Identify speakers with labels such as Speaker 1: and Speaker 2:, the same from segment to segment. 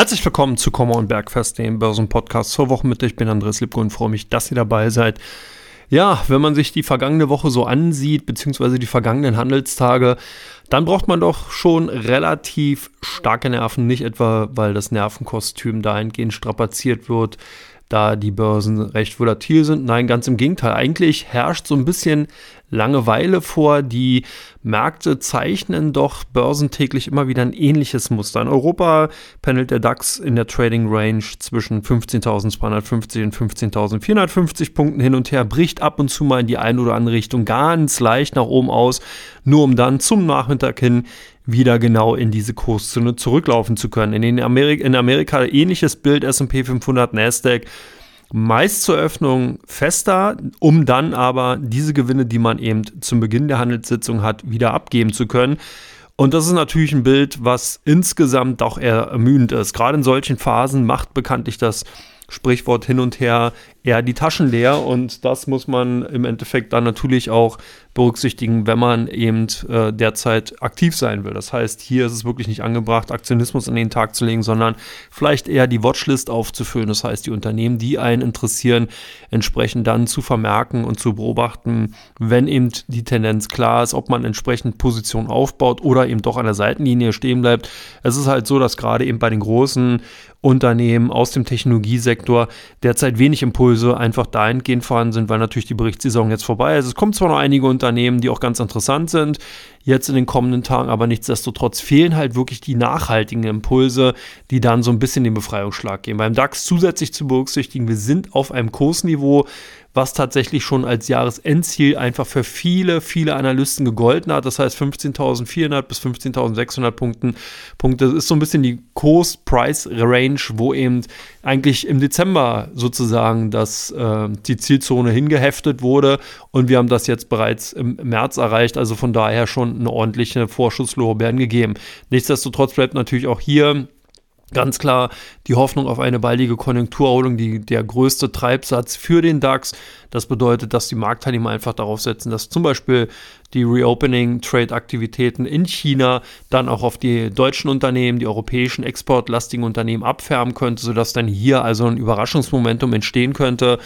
Speaker 1: Herzlich willkommen zu Kommer und Bergfest, dem Börsenpodcast zur Wochenmitte. Ich bin Andres Lipko und freue mich, dass ihr dabei seid. Ja, wenn man sich die vergangene Woche so ansieht, beziehungsweise die vergangenen Handelstage, dann braucht man doch schon relativ starke Nerven, nicht etwa, weil das Nervenkostüm dahingehend strapaziert wird, da die Börsen recht volatil sind. Nein, ganz im Gegenteil. Eigentlich herrscht so ein bisschen Langeweile vor. Die Märkte zeichnen doch börsentäglich immer wieder ein ähnliches Muster. In Europa pendelt der DAX in der Trading Range zwischen 15.250 und 15.450 Punkten hin und her, bricht ab und zu mal in die eine oder andere Richtung ganz leicht nach oben aus, nur um dann zum Nachmittag hin wieder genau in diese Kurszone zurücklaufen zu können. In, Amerika, in Amerika ähnliches Bild S&P 500, Nasdaq meist zur Öffnung fester, um dann aber diese Gewinne, die man eben zum Beginn der Handelssitzung hat, wieder abgeben zu können. Und das ist natürlich ein Bild, was insgesamt auch ermüdend ist. Gerade in solchen Phasen macht bekanntlich das Sprichwort hin und her eher die Taschen leer und das muss man im Endeffekt dann natürlich auch berücksichtigen, wenn man eben äh, derzeit aktiv sein will. Das heißt, hier ist es wirklich nicht angebracht, Aktionismus an den Tag zu legen, sondern vielleicht eher die Watchlist aufzufüllen. Das heißt, die Unternehmen, die einen interessieren, entsprechend dann zu vermerken und zu beobachten, wenn eben die Tendenz klar ist, ob man entsprechend Positionen aufbaut oder eben doch an der Seitenlinie stehen bleibt. Es ist halt so, dass gerade eben bei den großen Unternehmen aus dem Technologiesektor derzeit wenig Impulse einfach dahingehend vorhanden sind, weil natürlich die Berichtssaison jetzt vorbei ist. Es kommen zwar noch einige Unternehmen, die auch ganz interessant sind, jetzt in den kommenden Tagen, aber nichtsdestotrotz fehlen halt wirklich die nachhaltigen Impulse, die dann so ein bisschen den Befreiungsschlag geben. Beim DAX zusätzlich zu berücksichtigen, wir sind auf einem Kursniveau, was tatsächlich schon als Jahresendziel einfach für viele, viele Analysten gegolten hat. Das heißt 15.400 bis 15.600 Punkten. Punkte ist so ein bisschen die Kurs-Price-Range, wo eben eigentlich im Dezember sozusagen das, äh, die Zielzone hingeheftet wurde und wir haben das jetzt bereits im März erreicht. Also von daher schon eine ordentliche Vorschusslorbeeren gegeben. Nichtsdestotrotz bleibt natürlich auch hier ganz klar die Hoffnung auf eine baldige Konjunkturerholung, die der größte Treibsatz für den DAX. Das bedeutet, dass die Marktteilnehmer einfach darauf setzen, dass zum Beispiel die Reopening-Trade-Aktivitäten in China dann auch auf die deutschen Unternehmen, die europäischen exportlastigen Unternehmen abfärben könnte, sodass dann hier also ein Überraschungsmomentum entstehen könnte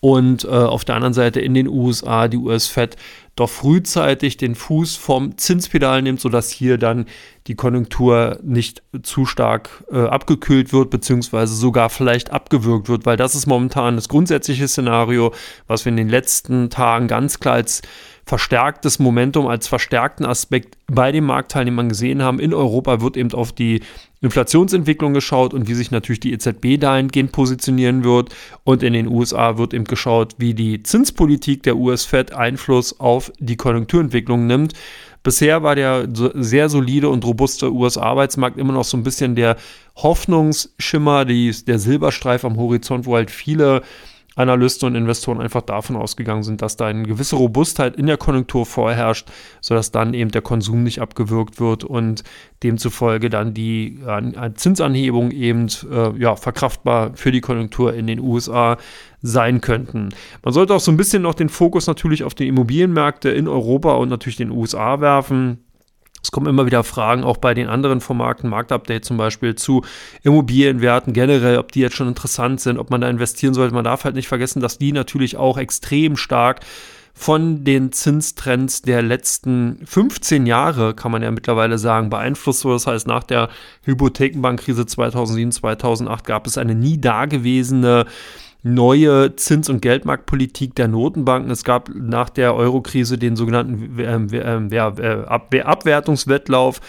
Speaker 1: und äh, auf der anderen Seite in den USA die US-Fed doch frühzeitig den Fuß vom Zinspedal nimmt, sodass hier dann die Konjunktur nicht zu stark äh, abgekühlt wird, beziehungsweise sogar vielleicht abgewürgt wird, weil das ist momentan das grundsätzliche Szenario, was wir in den letzten Tagen ganz klar als verstärktes Momentum, als verstärkten Aspekt bei den Marktteilnehmern gesehen haben. In Europa wird eben auf die Inflationsentwicklung geschaut und wie sich natürlich die EZB dahingehend positionieren wird. Und in den USA wird eben geschaut, wie die Zinspolitik der US-Fed Einfluss auf die Konjunkturentwicklung nimmt. Bisher war der sehr solide und robuste US-Arbeitsmarkt immer noch so ein bisschen der Hoffnungsschimmer, die, der Silberstreif am Horizont, wo halt viele Analysten und Investoren einfach davon ausgegangen sind, dass da eine gewisse Robustheit in der Konjunktur vorherrscht, sodass dann eben der Konsum nicht abgewürgt wird und demzufolge dann die Zinsanhebung eben äh, ja, verkraftbar für die Konjunktur in den USA sein könnten. Man sollte auch so ein bisschen noch den Fokus natürlich auf die Immobilienmärkte in Europa und natürlich den USA werfen. Es kommen immer wieder Fragen, auch bei den anderen Vermarkten, Marktupdate zum Beispiel, zu Immobilienwerten generell, ob die jetzt schon interessant sind, ob man da investieren sollte. Man darf halt nicht vergessen, dass die natürlich auch extrem stark von den Zinstrends der letzten 15 Jahre, kann man ja mittlerweile sagen, beeinflusst wurde. Das heißt, nach der Hypothekenbankkrise 2007, 2008 gab es eine nie dagewesene neue Zins- und Geldmarktpolitik der Notenbanken. Es gab nach der Eurokrise den sogenannten ähm, ähm, äh, Abwertungswettlauf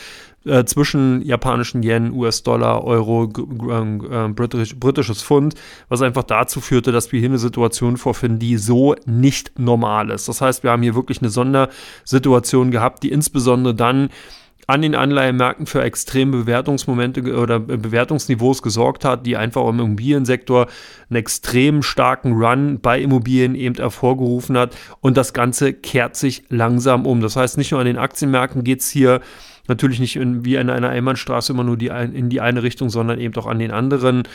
Speaker 1: äh, zwischen japanischen Yen, US-Dollar, Euro, äh, British, britisches Pfund, was einfach dazu führte, dass wir hier eine Situation vorfinden, die so nicht normal ist. Das heißt, wir haben hier wirklich eine Sondersituation gehabt, die insbesondere dann an den Anleihenmärkten für extreme Bewertungsmomente oder Bewertungsniveaus gesorgt hat, die einfach im Immobiliensektor einen extrem starken Run bei Immobilien eben hervorgerufen hat. Und das Ganze kehrt sich langsam um. Das heißt, nicht nur an den Aktienmärkten geht es hier natürlich nicht in, wie in einer Einbahnstraße immer nur die, in die eine Richtung, sondern eben auch an den anderen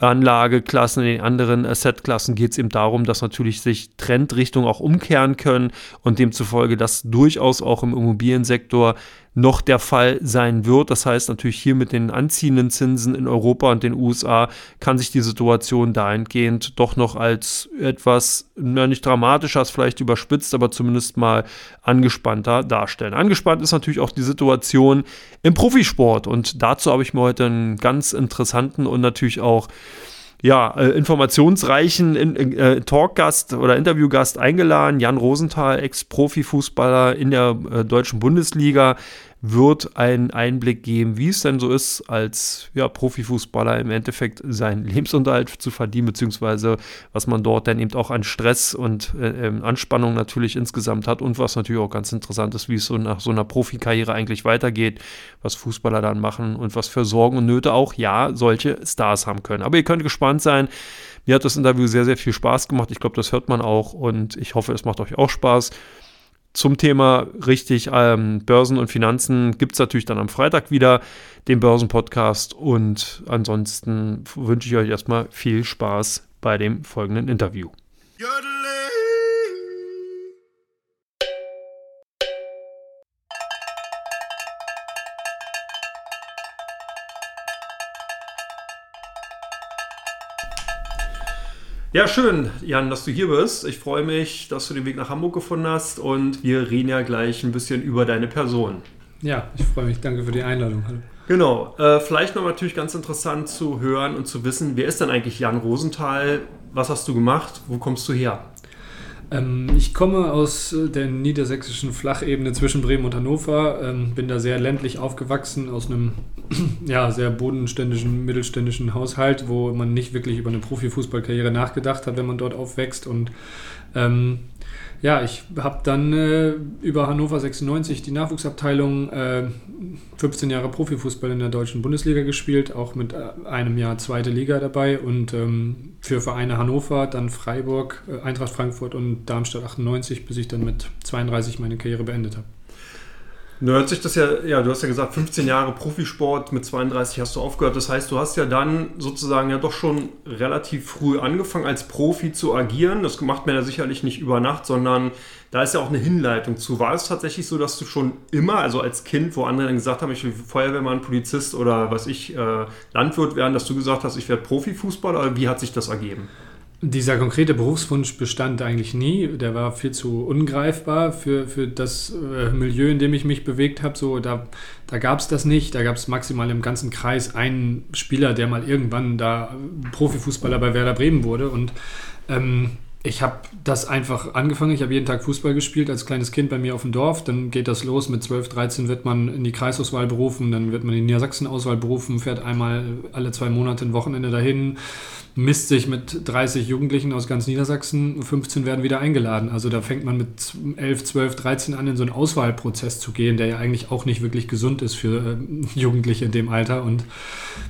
Speaker 1: Anlageklassen, in den anderen Assetklassen geht es eben darum, dass natürlich sich Trendrichtungen auch umkehren können und demzufolge, dass durchaus auch im Immobiliensektor noch der Fall sein wird. Das heißt natürlich hier mit den anziehenden Zinsen in Europa und den USA kann sich die Situation dahingehend doch noch als etwas, na, nicht dramatischer, als vielleicht überspitzt, aber zumindest mal angespannter darstellen. Angespannt ist natürlich auch die Situation im Profisport und dazu habe ich mir heute einen ganz interessanten und natürlich auch ja, äh, informationsreichen in, äh, Talkgast oder Interviewgast eingeladen. Jan Rosenthal, Ex-Profifußballer in der äh, deutschen Bundesliga, wird einen Einblick geben, wie es denn so ist, als ja, Profifußballer im Endeffekt seinen Lebensunterhalt zu verdienen, beziehungsweise was man dort dann eben auch an Stress und äh, ähm, Anspannung natürlich insgesamt hat und was natürlich auch ganz interessant ist, wie es so nach so einer Profikarriere eigentlich weitergeht, was Fußballer dann machen und was für Sorgen und Nöte auch, ja, solche Stars haben können. Aber ihr könnt gespannt sein. Mir hat das Interview sehr, sehr viel Spaß gemacht. Ich glaube, das hört man auch und ich hoffe, es macht euch auch Spaß. Zum Thema richtig ähm, Börsen und Finanzen gibt es natürlich dann am Freitag wieder den Börsenpodcast. Und ansonsten wünsche ich euch erstmal viel Spaß bei dem folgenden Interview. Ja, schön, Jan, dass du hier bist. Ich freue mich, dass du den Weg nach Hamburg gefunden hast und wir reden ja gleich ein bisschen über deine Person.
Speaker 2: Ja, ich freue mich. Danke für die Einladung. Hallo.
Speaker 1: Genau. Äh, vielleicht noch natürlich ganz interessant zu hören und zu wissen, wer ist denn eigentlich Jan Rosenthal? Was hast du gemacht? Wo kommst du her?
Speaker 2: Ähm, ich komme aus äh, der niedersächsischen Flachebene zwischen Bremen und Hannover, ähm, bin da sehr ländlich aufgewachsen, aus einem ja, sehr bodenständischen, mittelständischen Haushalt, wo man nicht wirklich über eine Profifußballkarriere nachgedacht hat, wenn man dort aufwächst. Und ähm, ja, ich habe dann äh, über Hannover 96 die Nachwuchsabteilung äh, 15 Jahre Profifußball in der deutschen Bundesliga gespielt, auch mit äh, einem Jahr zweite Liga dabei und ähm, für Vereine Hannover, dann Freiburg, äh, Eintracht Frankfurt und Darmstadt 98, bis ich dann mit 32 meine Karriere beendet habe.
Speaker 1: Hört sich das ja, ja, du hast ja gesagt, 15 Jahre Profisport, mit 32 hast du aufgehört. Das heißt, du hast ja dann sozusagen ja doch schon relativ früh angefangen, als Profi zu agieren. Das macht man ja sicherlich nicht über Nacht, sondern da ist ja auch eine Hinleitung zu. War es tatsächlich so, dass du schon immer, also als Kind, wo andere dann gesagt haben, ich will Feuerwehrmann, Polizist oder was ich, äh, Landwirt werden, dass du gesagt hast, ich werde Profifußballer? Wie hat sich das ergeben?
Speaker 2: Dieser konkrete Berufswunsch bestand eigentlich nie. Der war viel zu ungreifbar für, für das äh, Milieu, in dem ich mich bewegt habe. So, da da gab es das nicht. Da gab es maximal im ganzen Kreis einen Spieler, der mal irgendwann da Profifußballer bei Werder Bremen wurde. Und ähm, ich habe das einfach angefangen. Ich habe jeden Tag Fußball gespielt als kleines Kind bei mir auf dem Dorf. Dann geht das los. Mit 12, 13 wird man in die Kreisauswahl berufen. Dann wird man in die Niedersachsen-Auswahl berufen, fährt einmal alle zwei Monate ein Wochenende dahin, misst sich mit 30 Jugendlichen aus ganz Niedersachsen. 15 werden wieder eingeladen. Also da fängt man mit 11, 12, 13 an, in so einen Auswahlprozess zu gehen, der ja eigentlich auch nicht wirklich gesund ist für äh, Jugendliche in dem Alter. Und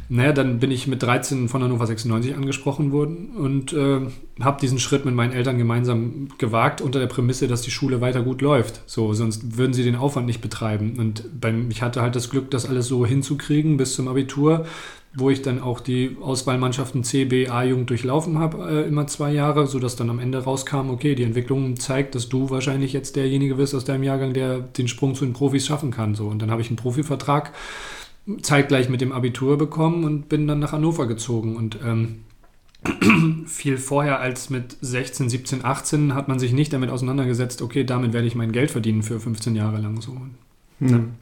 Speaker 2: naja, dann bin ich mit 13 von Hannover 96 angesprochen worden und äh, habe diesen Schritt mit meinen Eltern gemeinsam gewagt, unter der Prämisse, dass die Schule weiter gut läuft. So, sonst würden sie den Aufwand nicht betreiben. Und beim, ich hatte halt das Glück, das alles so hinzukriegen bis zum Abitur, wo ich dann auch die Auswahlmannschaften C, B, A-Jugend durchlaufen habe, äh, immer zwei Jahre, sodass dann am Ende rauskam, okay, die Entwicklung zeigt, dass du wahrscheinlich jetzt derjenige bist aus deinem Jahrgang, der den Sprung zu den Profis schaffen kann. So. Und dann habe ich einen Profivertrag zeitgleich mit dem Abitur bekommen und bin dann nach Hannover gezogen. Und ähm, viel vorher als mit 16, 17, 18 hat man sich nicht damit auseinandergesetzt, okay, damit werde ich mein Geld verdienen für 15 Jahre lang so.
Speaker 1: Hm.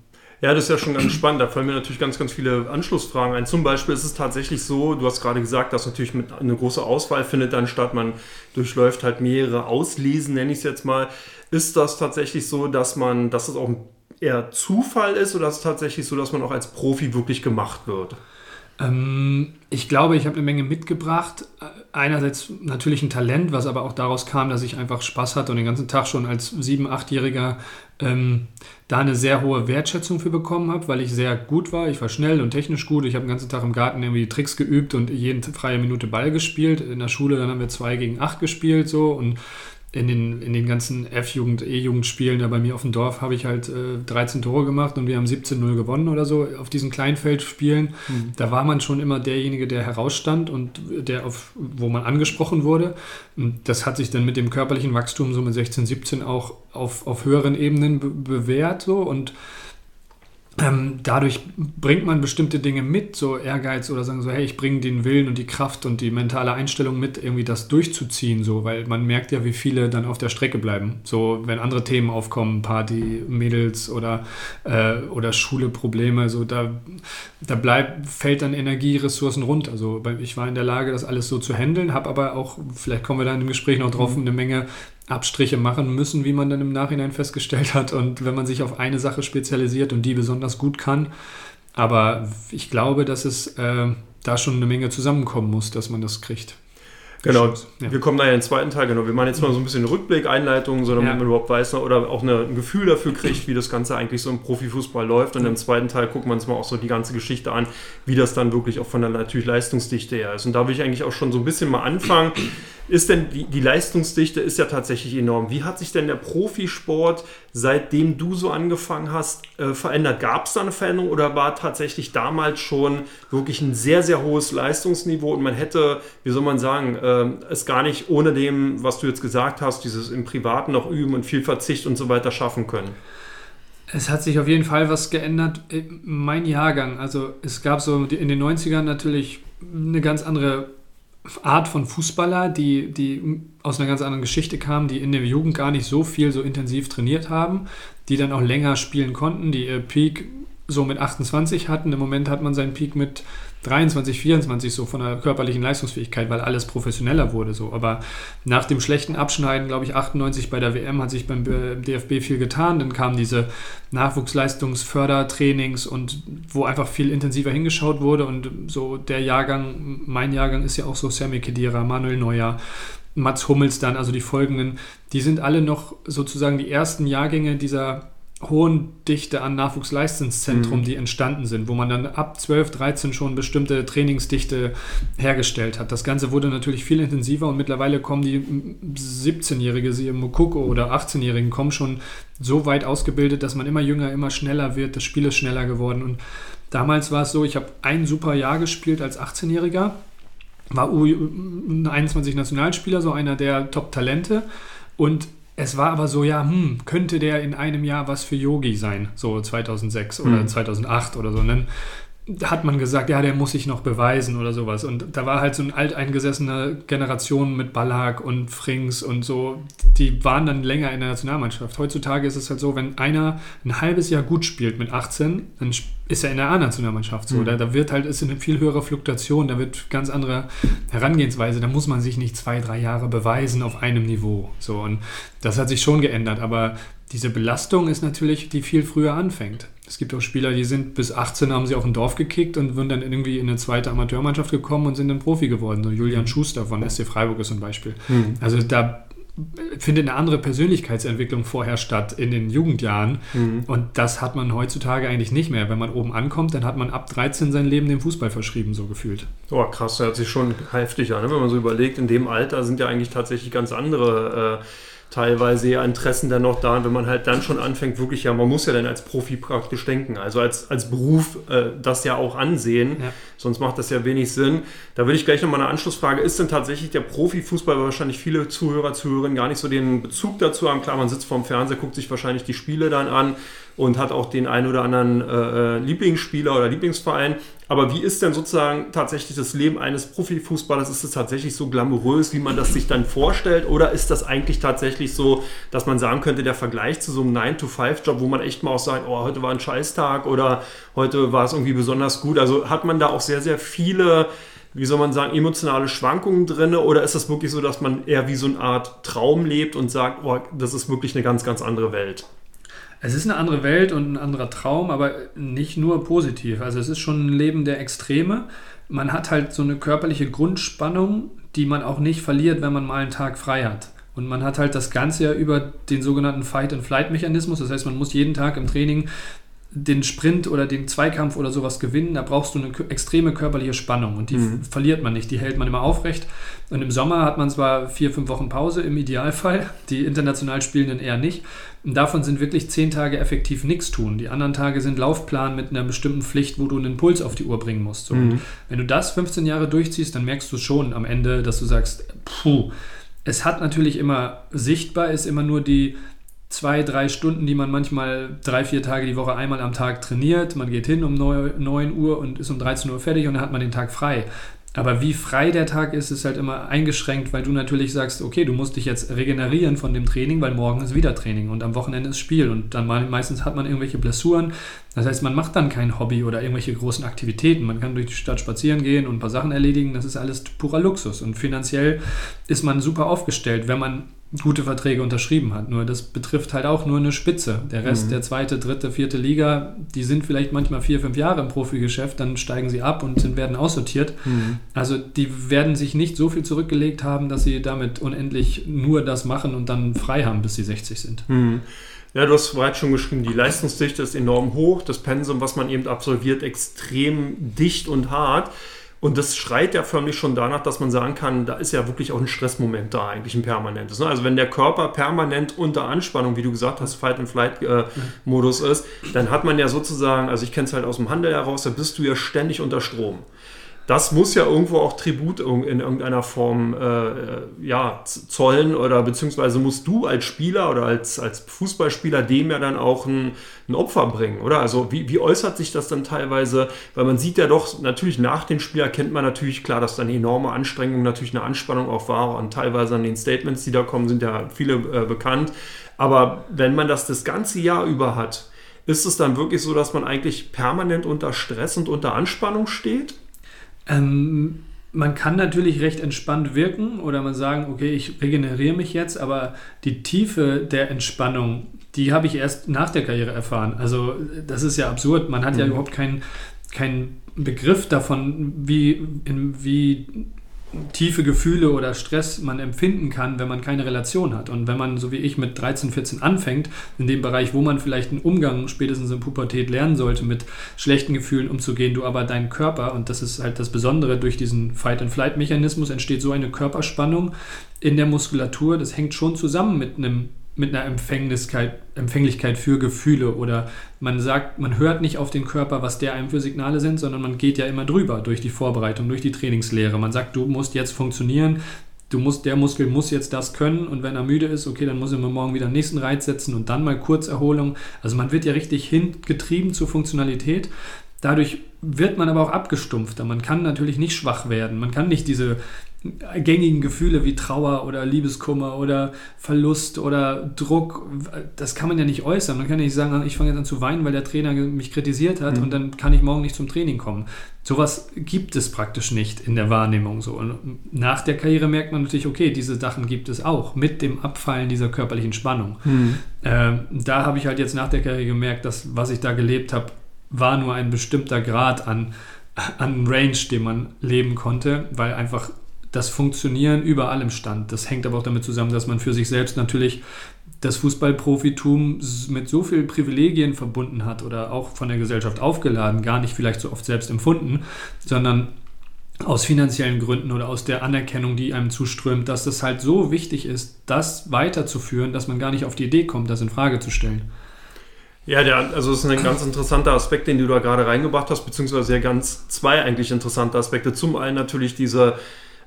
Speaker 1: Ja, das ist ja schon ganz spannend. Da fallen mir natürlich ganz, ganz viele Anschlussfragen ein. Zum Beispiel ist es tatsächlich so, du hast gerade gesagt, dass natürlich mit eine große Auswahl findet dann statt. Man durchläuft halt mehrere Auslesen, nenne ich es jetzt mal. Ist das tatsächlich so, dass man, dass es auch eher Zufall ist oder ist es tatsächlich so, dass man auch als Profi wirklich gemacht wird?
Speaker 2: Ähm, ich glaube, ich habe eine Menge mitgebracht. Einerseits natürlich ein Talent, was aber auch daraus kam, dass ich einfach Spaß hatte und den ganzen Tag schon als sieben-, achtjähriger ähm, da eine sehr hohe Wertschätzung für bekommen habe, weil ich sehr gut war. Ich war schnell und technisch gut. Ich habe den ganzen Tag im Garten irgendwie Tricks geübt und jeden freie Minute Ball gespielt. In der Schule dann haben wir zwei gegen acht gespielt so und in den, in den ganzen F-Jugend, E-Jugendspielen da bei mir auf dem Dorf habe ich halt äh, 13 Tore gemacht und wir haben 17-0 gewonnen oder so auf diesen Kleinfeldspielen. Mhm. Da war man schon immer derjenige, der herausstand und der auf, wo man angesprochen wurde. Und das hat sich dann mit dem körperlichen Wachstum so mit 16, 17 auch auf, auf höheren Ebenen be bewährt so und ähm, dadurch bringt man bestimmte Dinge mit, so Ehrgeiz oder sagen so, hey, ich bringe den Willen und die Kraft und die mentale Einstellung mit, irgendwie das durchzuziehen, so, weil man merkt ja, wie viele dann auf der Strecke bleiben. So, wenn andere Themen aufkommen, Party, Mädels oder, äh, oder Schule, Probleme, so, da, da bleibt, fällt dann Energie, Ressourcen runter. Also, ich war in der Lage, das alles so zu handeln, habe aber auch, vielleicht kommen wir da im Gespräch noch drauf, mhm. eine Menge Abstriche machen müssen, wie man dann im Nachhinein festgestellt hat. Und wenn man sich auf eine Sache spezialisiert und die besonders gut kann. Aber ich glaube, dass es äh, da schon eine Menge zusammenkommen muss, dass man das kriegt.
Speaker 1: Genau, ja. wir kommen da ja in den zweiten Teil, genau. Wir machen jetzt mal so ein bisschen Rückblick, Einleitung, so damit ja. man überhaupt weiß oder auch eine, ein Gefühl dafür kriegt, wie das Ganze eigentlich so im Profifußball läuft. Und im zweiten Teil gucken wir uns mal auch so die ganze Geschichte an, wie das dann wirklich auch von der natürlich Leistungsdichte her ist. Und da will ich eigentlich auch schon so ein bisschen mal anfangen ist denn die, die Leistungsdichte ist ja tatsächlich enorm. Wie hat sich denn der Profisport, seitdem du so angefangen hast, äh, verändert? Gab es da eine Veränderung oder war tatsächlich damals schon wirklich ein sehr, sehr hohes Leistungsniveau und man hätte, wie soll man sagen, äh, es gar nicht ohne dem, was du jetzt gesagt hast, dieses im Privaten noch üben und viel Verzicht und so weiter schaffen können?
Speaker 2: Es hat sich auf jeden Fall was geändert. Mein Jahrgang, also es gab so in den 90ern natürlich eine ganz andere Art von Fußballer, die, die aus einer ganz anderen Geschichte kamen, die in der Jugend gar nicht so viel so intensiv trainiert haben, die dann auch länger spielen konnten, die ihr Peak so mit 28 hatten. Im Moment hat man seinen Peak mit 23, 24 so von der körperlichen Leistungsfähigkeit, weil alles professioneller wurde so. Aber nach dem schlechten Abschneiden, glaube ich, 98 bei der WM hat sich beim DFB viel getan. Dann kamen diese Nachwuchsleistungsfördertrainings und wo einfach viel intensiver hingeschaut wurde und so der Jahrgang, mein Jahrgang ist ja auch so Sammy Kedira, Manuel Neuer, Mats Hummels dann, also die folgenden, die sind alle noch sozusagen die ersten Jahrgänge dieser hohen Dichte an Nachwuchsleistungszentrum, mhm. die entstanden sind, wo man dann ab 12, 13 schon bestimmte Trainingsdichte hergestellt hat. Das Ganze wurde natürlich viel intensiver und mittlerweile kommen die 17-Jährige, sie im Mokoko oder 18-Jährigen kommen schon so weit ausgebildet, dass man immer jünger, immer schneller wird. Das Spiel ist schneller geworden und damals war es so, ich habe ein super Jahr gespielt als 18-Jähriger, war U21 Nationalspieler, so einer der Top-Talente und es war aber so, ja, hm, könnte der in einem Jahr was für Yogi sein, so 2006 oder mhm. 2008 oder so. Und dann hat man gesagt, ja, der muss sich noch beweisen oder sowas. Und da war halt so eine alteingesessene Generation mit Ballack und Frings und so, die waren dann länger in der Nationalmannschaft. Heutzutage ist es halt so, wenn einer ein halbes Jahr gut spielt mit 18, dann ist er in der A-Nationalmannschaft so. Mhm. Da, da, wird halt, ist eine viel höhere Fluktuation, da wird ganz andere Herangehensweise. Da muss man sich nicht zwei, drei Jahre beweisen auf einem Niveau. So, und das hat sich schon geändert, aber diese Belastung ist natürlich, die viel früher anfängt. Es gibt auch Spieler, die sind bis 18 haben sie auf ein Dorf gekickt und sind dann irgendwie in eine zweite Amateurmannschaft gekommen und sind dann Profi geworden. So Julian. Schuster von SC Freiburg ist ein Beispiel. Mhm. Also da findet eine andere Persönlichkeitsentwicklung vorher statt in den Jugendjahren. Mhm. Und das hat man heutzutage eigentlich nicht mehr. Wenn man oben ankommt, dann hat man ab 13 sein Leben dem Fußball verschrieben, so gefühlt.
Speaker 1: Oh, krass, das hört sich schon heftig an. Ne? Wenn man so überlegt, in dem Alter sind ja eigentlich tatsächlich ganz andere. Äh, teilweise ja Interessen dann noch da, wenn man halt dann schon anfängt, wirklich, ja, man muss ja dann als Profi praktisch denken, also als, als Beruf äh, das ja auch ansehen, ja. sonst macht das ja wenig Sinn. Da will ich gleich nochmal eine Anschlussfrage, ist denn tatsächlich der Profifußball, weil wahrscheinlich viele Zuhörer, Zuhörerinnen gar nicht so den Bezug dazu haben, klar, man sitzt vorm Fernseher, guckt sich wahrscheinlich die Spiele dann an, und hat auch den einen oder anderen äh, äh, Lieblingsspieler oder Lieblingsverein. Aber wie ist denn sozusagen tatsächlich das Leben eines Profifußballers? Ist es tatsächlich so glamourös, wie man das sich dann vorstellt? Oder ist das eigentlich tatsächlich so, dass man sagen könnte, der Vergleich zu so einem 9-to-5-Job, wo man echt mal auch sagt, oh, heute war ein Scheißtag oder heute war es irgendwie besonders gut? Also hat man da auch sehr, sehr viele wie soll man sagen, emotionale Schwankungen drin? Oder ist das wirklich so, dass man eher wie so eine Art Traum lebt und sagt, oh, das ist wirklich eine ganz, ganz andere Welt?
Speaker 2: Es ist eine andere Welt und ein anderer Traum, aber nicht nur positiv. Also es ist schon ein Leben der Extreme. Man hat halt so eine körperliche Grundspannung, die man auch nicht verliert, wenn man mal einen Tag frei hat. Und man hat halt das Ganze ja über den sogenannten Fight-and-Flight-Mechanismus. Das heißt, man muss jeden Tag im Training den Sprint oder den Zweikampf oder sowas gewinnen, da brauchst du eine extreme körperliche Spannung und die mhm. verliert man nicht, die hält man immer aufrecht. Und im Sommer hat man zwar vier, fünf Wochen Pause im Idealfall, die international Spielenden eher nicht. Und davon sind wirklich zehn Tage effektiv nichts tun. Die anderen Tage sind Laufplan mit einer bestimmten Pflicht, wo du einen Puls auf die Uhr bringen musst. So. Mhm. wenn du das 15 Jahre durchziehst, dann merkst du schon am Ende, dass du sagst, puh, es hat natürlich immer sichtbar, ist immer nur die zwei, drei Stunden, die man manchmal drei, vier Tage die Woche einmal am Tag trainiert. Man geht hin um 9 Uhr und ist um 13 Uhr fertig und dann hat man den Tag frei. Aber wie frei der Tag ist, ist halt immer eingeschränkt, weil du natürlich sagst, okay, du musst dich jetzt regenerieren von dem Training, weil morgen ist wieder Training und am Wochenende ist Spiel und dann meistens hat man irgendwelche Blessuren. Das heißt, man macht dann kein Hobby oder irgendwelche großen Aktivitäten. Man kann durch die Stadt spazieren gehen und ein paar Sachen erledigen. Das ist alles purer Luxus und finanziell ist man super aufgestellt, wenn man gute Verträge unterschrieben hat. Nur das betrifft halt auch nur eine Spitze. Der Rest, mhm. der zweite, dritte, vierte Liga, die sind vielleicht manchmal vier, fünf Jahre im Profigeschäft, dann steigen sie ab und sind, werden aussortiert. Mhm. Also die werden sich nicht so viel zurückgelegt haben, dass sie damit unendlich nur das machen und dann frei haben, bis sie 60 sind.
Speaker 1: Mhm. Ja, du hast bereits schon geschrieben, die Leistungsdichte ist enorm hoch, das Pensum, was man eben absolviert, extrem dicht und hart. Und das schreit ja förmlich schon danach, dass man sagen kann, da ist ja wirklich auch ein Stressmoment da, eigentlich ein permanentes. Ne? Also wenn der Körper permanent unter Anspannung, wie du gesagt hast, Fight-and-Flight-Modus äh, ist, dann hat man ja sozusagen, also ich kenne es halt aus dem Handel heraus, da bist du ja ständig unter Strom das muss ja irgendwo auch Tribut in irgendeiner Form äh, ja, zollen oder beziehungsweise musst du als Spieler oder als, als Fußballspieler dem ja dann auch ein, ein Opfer bringen, oder? Also wie, wie äußert sich das dann teilweise? Weil man sieht ja doch, natürlich nach dem Spiel erkennt man natürlich klar, dass da eine enorme Anstrengung, natürlich eine Anspannung auch war und teilweise an den Statements, die da kommen, sind ja viele äh, bekannt. Aber wenn man das das ganze Jahr über hat, ist es dann wirklich so, dass man eigentlich permanent unter Stress und unter Anspannung steht?
Speaker 2: Ähm, man kann natürlich recht entspannt wirken oder man sagen, okay, ich regeneriere mich jetzt, aber die Tiefe der Entspannung, die habe ich erst nach der Karriere erfahren. Also das ist ja absurd. Man hat mhm. ja überhaupt keinen kein Begriff davon, wie, in, wie tiefe Gefühle oder Stress man empfinden kann, wenn man keine Relation hat. Und wenn man, so wie ich, mit 13, 14 anfängt, in dem Bereich, wo man vielleicht einen Umgang spätestens in Pubertät lernen sollte, mit schlechten Gefühlen umzugehen, du aber deinen Körper, und das ist halt das Besondere, durch diesen Fight-and-Flight-Mechanismus entsteht so eine Körperspannung in der Muskulatur, das hängt schon zusammen mit einem mit einer Empfänglichkeit, Empfänglichkeit für Gefühle oder man sagt, man hört nicht auf den Körper, was der einem für Signale sind, sondern man geht ja immer drüber durch die Vorbereitung, durch die Trainingslehre. Man sagt, du musst jetzt funktionieren, du musst, der Muskel muss jetzt das können und wenn er müde ist, okay, dann muss er morgen wieder den nächsten Reiz setzen und dann mal Kurzerholung. Also man wird ja richtig hingetrieben zur Funktionalität. Dadurch wird man aber auch abgestumpfter. Man kann natürlich nicht schwach werden. Man kann nicht diese gängigen Gefühle wie Trauer oder Liebeskummer oder Verlust oder Druck, das kann man ja nicht äußern. Man kann ja nicht sagen, ich fange jetzt an zu weinen, weil der Trainer mich kritisiert hat mhm. und dann kann ich morgen nicht zum Training kommen. Sowas gibt es praktisch nicht in der Wahrnehmung so. Und nach der Karriere merkt man natürlich, okay, diese Sachen gibt es auch mit dem Abfallen dieser körperlichen Spannung. Mhm. Äh, da habe ich halt jetzt nach der Karriere gemerkt, dass was ich da gelebt habe, war nur ein bestimmter Grad an, an Range, den man leben konnte, weil einfach das Funktionieren überall im Stand. Das hängt aber auch damit zusammen, dass man für sich selbst natürlich das Fußballprofitum mit so vielen Privilegien verbunden hat oder auch von der Gesellschaft aufgeladen, gar nicht vielleicht so oft selbst empfunden, sondern aus finanziellen Gründen oder aus der Anerkennung, die einem zuströmt, dass es halt so wichtig ist, das weiterzuführen, dass man gar nicht auf die Idee kommt, das in Frage zu stellen.
Speaker 1: Ja, der, also es ist ein ganz interessanter Aspekt, den du da gerade reingebracht hast, beziehungsweise ja ganz zwei eigentlich interessante Aspekte. Zum einen natürlich diese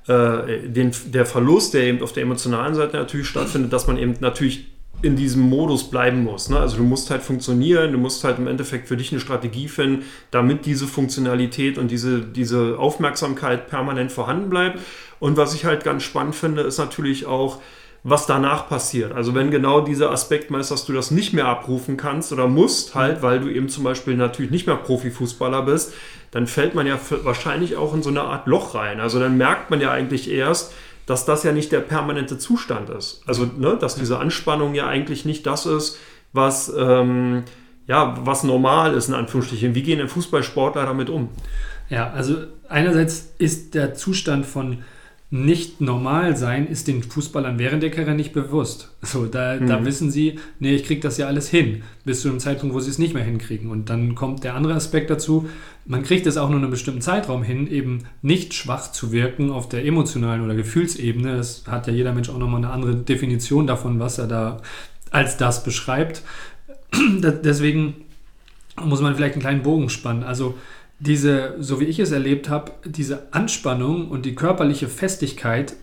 Speaker 1: äh, den, der Verlust, der eben auf der emotionalen Seite natürlich stattfindet, dass man eben natürlich in diesem Modus bleiben muss. Ne? Also du musst halt funktionieren, du musst halt im Endeffekt für dich eine Strategie finden, damit diese Funktionalität und diese, diese Aufmerksamkeit permanent vorhanden bleibt. Und was ich halt ganz spannend finde, ist natürlich auch, was danach passiert. Also wenn genau dieser Aspekt mal ist, dass du das nicht mehr abrufen kannst oder musst halt, weil du eben zum Beispiel natürlich nicht mehr Profifußballer bist, dann fällt man ja wahrscheinlich auch in so eine Art Loch rein. Also dann merkt man ja eigentlich erst, dass das ja nicht der permanente Zustand ist. Also, ne, dass diese Anspannung ja eigentlich nicht das ist, was, ähm, ja, was normal ist, in Anführungsstrichen. Wie gehen denn Fußballsportler damit um?
Speaker 2: Ja, also einerseits ist der Zustand von nicht normal sein, ist den Fußballern während der Karriere nicht bewusst. So, da, mhm. da wissen sie, nee, ich kriege das ja alles hin, bis zu einem Zeitpunkt, wo sie es nicht mehr hinkriegen. Und dann kommt der andere Aspekt dazu, man kriegt es auch nur in einem bestimmten Zeitraum hin, eben nicht schwach zu wirken auf der emotionalen oder Gefühlsebene. Das hat ja jeder Mensch auch nochmal eine andere Definition davon, was er da als das beschreibt. Deswegen muss man vielleicht einen kleinen Bogen spannen. Also diese, so wie ich es erlebt habe, diese Anspannung und die körperliche Festigkeit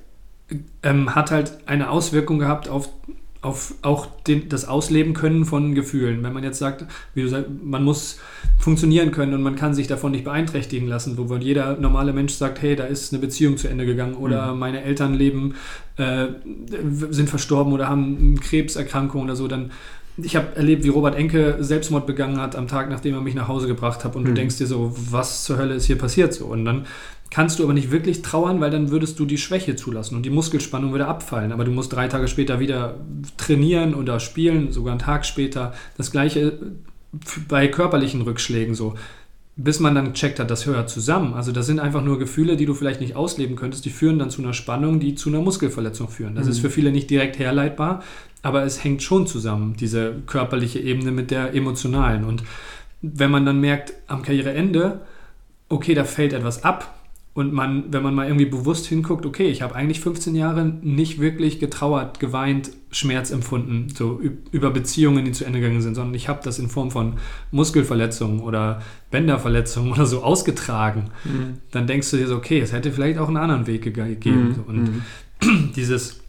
Speaker 2: ähm, hat halt eine Auswirkung gehabt auf, auf auch den, das Ausleben können von Gefühlen. Wenn man jetzt sagt, wie du sagst, man muss funktionieren können und man kann sich davon nicht beeinträchtigen lassen, wo jeder normale Mensch sagt, hey, da ist eine Beziehung zu Ende gegangen oder mhm. meine Eltern leben, äh, sind verstorben oder haben eine Krebserkrankung oder so, dann ich habe erlebt, wie Robert Enke Selbstmord begangen hat am Tag, nachdem er mich nach Hause gebracht hat und mhm. du denkst dir so, was zur Hölle ist hier passiert so und dann kannst du aber nicht wirklich trauern, weil dann würdest du die Schwäche zulassen und die Muskelspannung würde abfallen. Aber du musst drei Tage später wieder trainieren oder spielen, sogar einen Tag später. Das gleiche bei körperlichen Rückschlägen so. Bis man dann checkt hat, das hört zusammen. Also das sind einfach nur Gefühle, die du vielleicht nicht ausleben könntest, die führen dann zu einer Spannung, die zu einer Muskelverletzung führen. Das mhm. ist für viele nicht direkt herleitbar, aber es hängt schon zusammen, diese körperliche Ebene mit der emotionalen. Und wenn man dann merkt, am Karriereende, okay, da fällt etwas ab, und man, wenn man mal irgendwie bewusst hinguckt, okay, ich habe eigentlich 15 Jahre nicht wirklich getrauert, geweint, Schmerz empfunden, so über Beziehungen, die zu Ende gegangen sind, sondern ich habe das in Form von Muskelverletzungen oder Bänderverletzungen oder so ausgetragen. Mhm. Dann denkst du dir so, okay, es hätte vielleicht auch einen anderen Weg gegeben. Mhm. Und mhm. dieses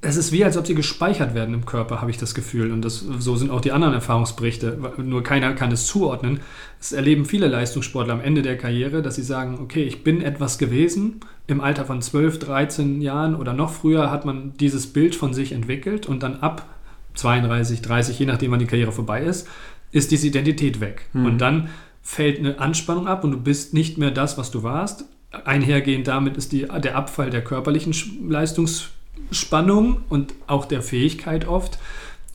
Speaker 2: es ist wie, als ob sie gespeichert werden im Körper, habe ich das Gefühl. Und das, so sind auch die anderen Erfahrungsberichte. Nur keiner kann es zuordnen. Es erleben viele Leistungssportler am Ende der Karriere, dass sie sagen, okay, ich bin etwas gewesen. Im Alter von 12, 13 Jahren oder noch früher hat man dieses Bild von sich entwickelt und dann ab 32, 30, je nachdem wann die Karriere vorbei ist, ist diese Identität weg. Mhm. Und dann fällt eine Anspannung ab und du bist nicht mehr das, was du warst. Einhergehend damit ist die, der Abfall der körperlichen Leistungs Spannung und auch der Fähigkeit oft.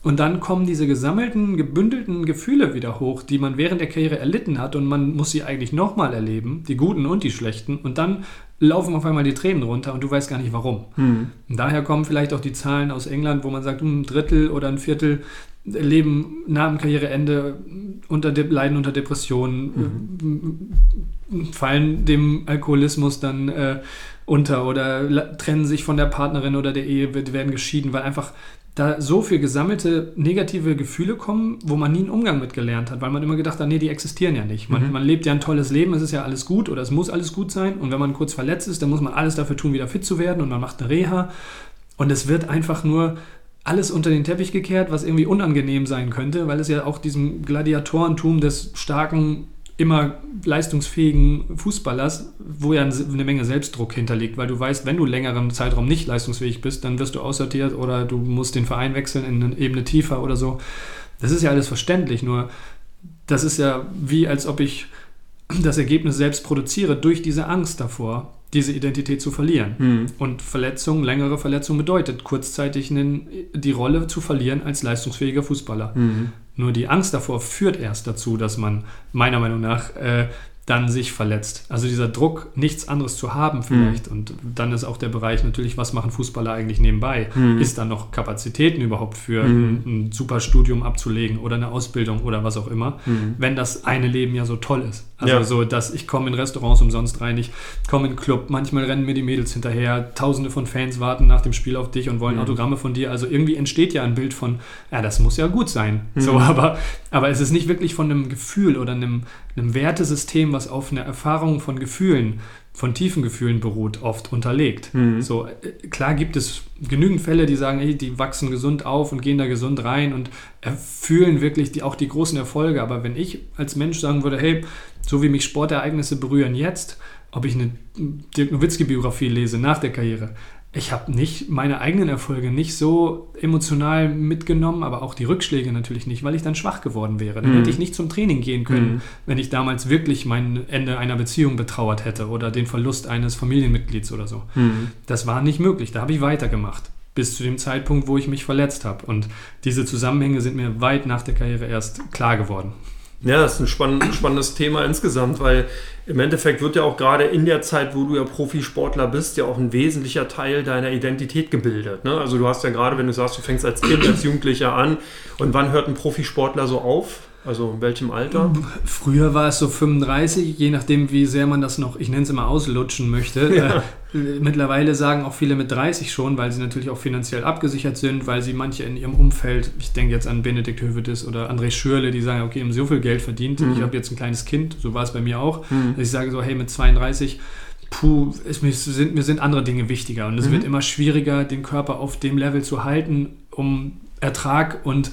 Speaker 2: Und dann kommen diese gesammelten, gebündelten Gefühle wieder hoch, die man während der Karriere erlitten hat und man muss sie eigentlich nochmal erleben, die guten und die schlechten. Und dann laufen auf einmal die Tränen runter und du weißt gar nicht warum. Hm. Daher kommen vielleicht auch die Zahlen aus England, wo man sagt, ein Drittel oder ein Viertel leben nach dem Karriereende unter leiden unter Depressionen, mhm. fallen dem Alkoholismus dann äh, unter oder trennen sich von der Partnerin oder der Ehe, werden geschieden, weil einfach da so viel gesammelte negative Gefühle kommen, wo man nie einen Umgang mit gelernt hat, weil man immer gedacht hat, nee, die existieren ja nicht. Man, mhm. man, lebt ja ein tolles Leben, es ist ja alles gut oder es muss alles gut sein. Und wenn man kurz verletzt ist, dann muss man alles dafür tun, wieder fit zu werden und man macht eine Reha. Und es wird einfach nur alles unter den Teppich gekehrt, was irgendwie unangenehm sein könnte, weil es ja auch diesem Gladiatorentum des starken immer leistungsfähigen Fußballers, wo ja eine Menge Selbstdruck hinterliegt, weil du weißt, wenn du längeren Zeitraum nicht leistungsfähig bist, dann wirst du aussortiert oder du musst den Verein wechseln in eine Ebene tiefer oder so. Das ist ja alles verständlich, nur das ist ja wie, als ob ich das Ergebnis selbst produziere durch diese Angst davor, diese Identität zu verlieren. Hm. Und Verletzung, längere Verletzung bedeutet kurzzeitig die Rolle zu verlieren als leistungsfähiger Fußballer. Hm. Nur die Angst davor führt erst dazu, dass man meiner Meinung nach äh, dann sich verletzt. Also dieser Druck, nichts anderes zu haben vielleicht. Mhm. Und dann ist auch der Bereich natürlich, was machen Fußballer eigentlich nebenbei? Mhm. Ist dann noch Kapazitäten überhaupt für mhm. ein, ein super Studium abzulegen oder eine Ausbildung oder was auch immer, mhm. wenn das eine Leben ja so toll ist. Also ja. so, dass ich komme in Restaurants umsonst rein, ich komme in Club, manchmal rennen mir die Mädels hinterher, tausende von Fans warten nach dem Spiel auf dich und wollen mhm. Autogramme von dir. Also irgendwie entsteht ja ein Bild von, ja, das muss ja gut sein. Mhm. So, aber, aber es ist nicht wirklich von einem Gefühl oder einem, einem Wertesystem, was auf einer Erfahrung von Gefühlen, von tiefen Gefühlen beruht, oft unterlegt. Mhm. So, äh, klar gibt es genügend Fälle, die sagen, hey, die wachsen gesund auf und gehen da gesund rein und fühlen wirklich die, auch die großen Erfolge. Aber wenn ich als Mensch sagen würde, hey, so wie mich Sportereignisse berühren jetzt, ob ich eine Dirk Nowitzki-Biografie lese nach der Karriere, ich habe nicht meine eigenen Erfolge nicht so emotional mitgenommen, aber auch die Rückschläge natürlich nicht, weil ich dann schwach geworden wäre. Dann mhm. hätte ich nicht zum Training gehen können, mhm. wenn ich damals wirklich mein Ende einer Beziehung betrauert hätte oder den Verlust eines Familienmitglieds oder so. Mhm. Das war nicht möglich. Da habe ich weitergemacht bis zu dem Zeitpunkt, wo ich mich verletzt habe. Und diese Zusammenhänge sind mir weit nach der Karriere erst klar geworden.
Speaker 1: Ja, das ist ein spann spannendes Thema insgesamt, weil im Endeffekt wird ja auch gerade in der Zeit, wo du ja Profisportler bist, ja auch ein wesentlicher Teil deiner Identität gebildet. Ne? Also du hast ja gerade, wenn du sagst, du fängst als Kind, als Jugendlicher an und wann hört ein Profisportler so auf? Also in welchem Alter?
Speaker 2: Früher war es so 35, je nachdem, wie sehr man das noch, ich nenne es immer auslutschen möchte. Ja. Äh, mittlerweile sagen auch viele mit 30 schon, weil sie natürlich auch finanziell abgesichert sind, weil sie manche in ihrem Umfeld, ich denke jetzt an Benedikt Hövedes oder André Schürle, die sagen, okay, haben so viel Geld verdient, mhm. ich habe jetzt ein kleines Kind, so war es bei mir auch. Mhm. Dass ich sage so, hey, mit 32 puh, es, mir, sind, mir sind andere Dinge wichtiger und es mhm. wird immer schwieriger, den Körper auf dem Level zu halten, um Ertrag und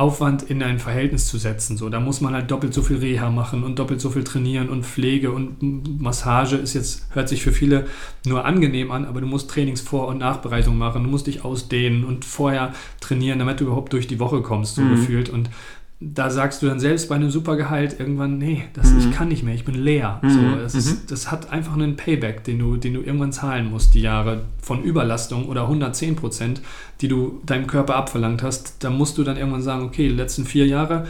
Speaker 2: Aufwand in ein Verhältnis zu setzen. So, da muss man halt doppelt so viel Reha machen und doppelt so viel trainieren und Pflege und Massage ist jetzt, hört sich für viele nur angenehm an, aber du musst Trainingsvor- und Nachbereitung machen, du musst dich ausdehnen und vorher trainieren, damit du überhaupt durch die Woche kommst, so mhm. gefühlt. Und da sagst du dann selbst bei einem Supergehalt irgendwann, nee, das, mhm. ich kann nicht mehr, ich bin leer. Mhm. So, das, ist, mhm. das, hat einfach einen Payback, den du, den du irgendwann zahlen musst, die Jahre von Überlastung oder 110 Prozent, die du deinem Körper abverlangt hast. Da musst du dann irgendwann sagen, okay, die letzten vier Jahre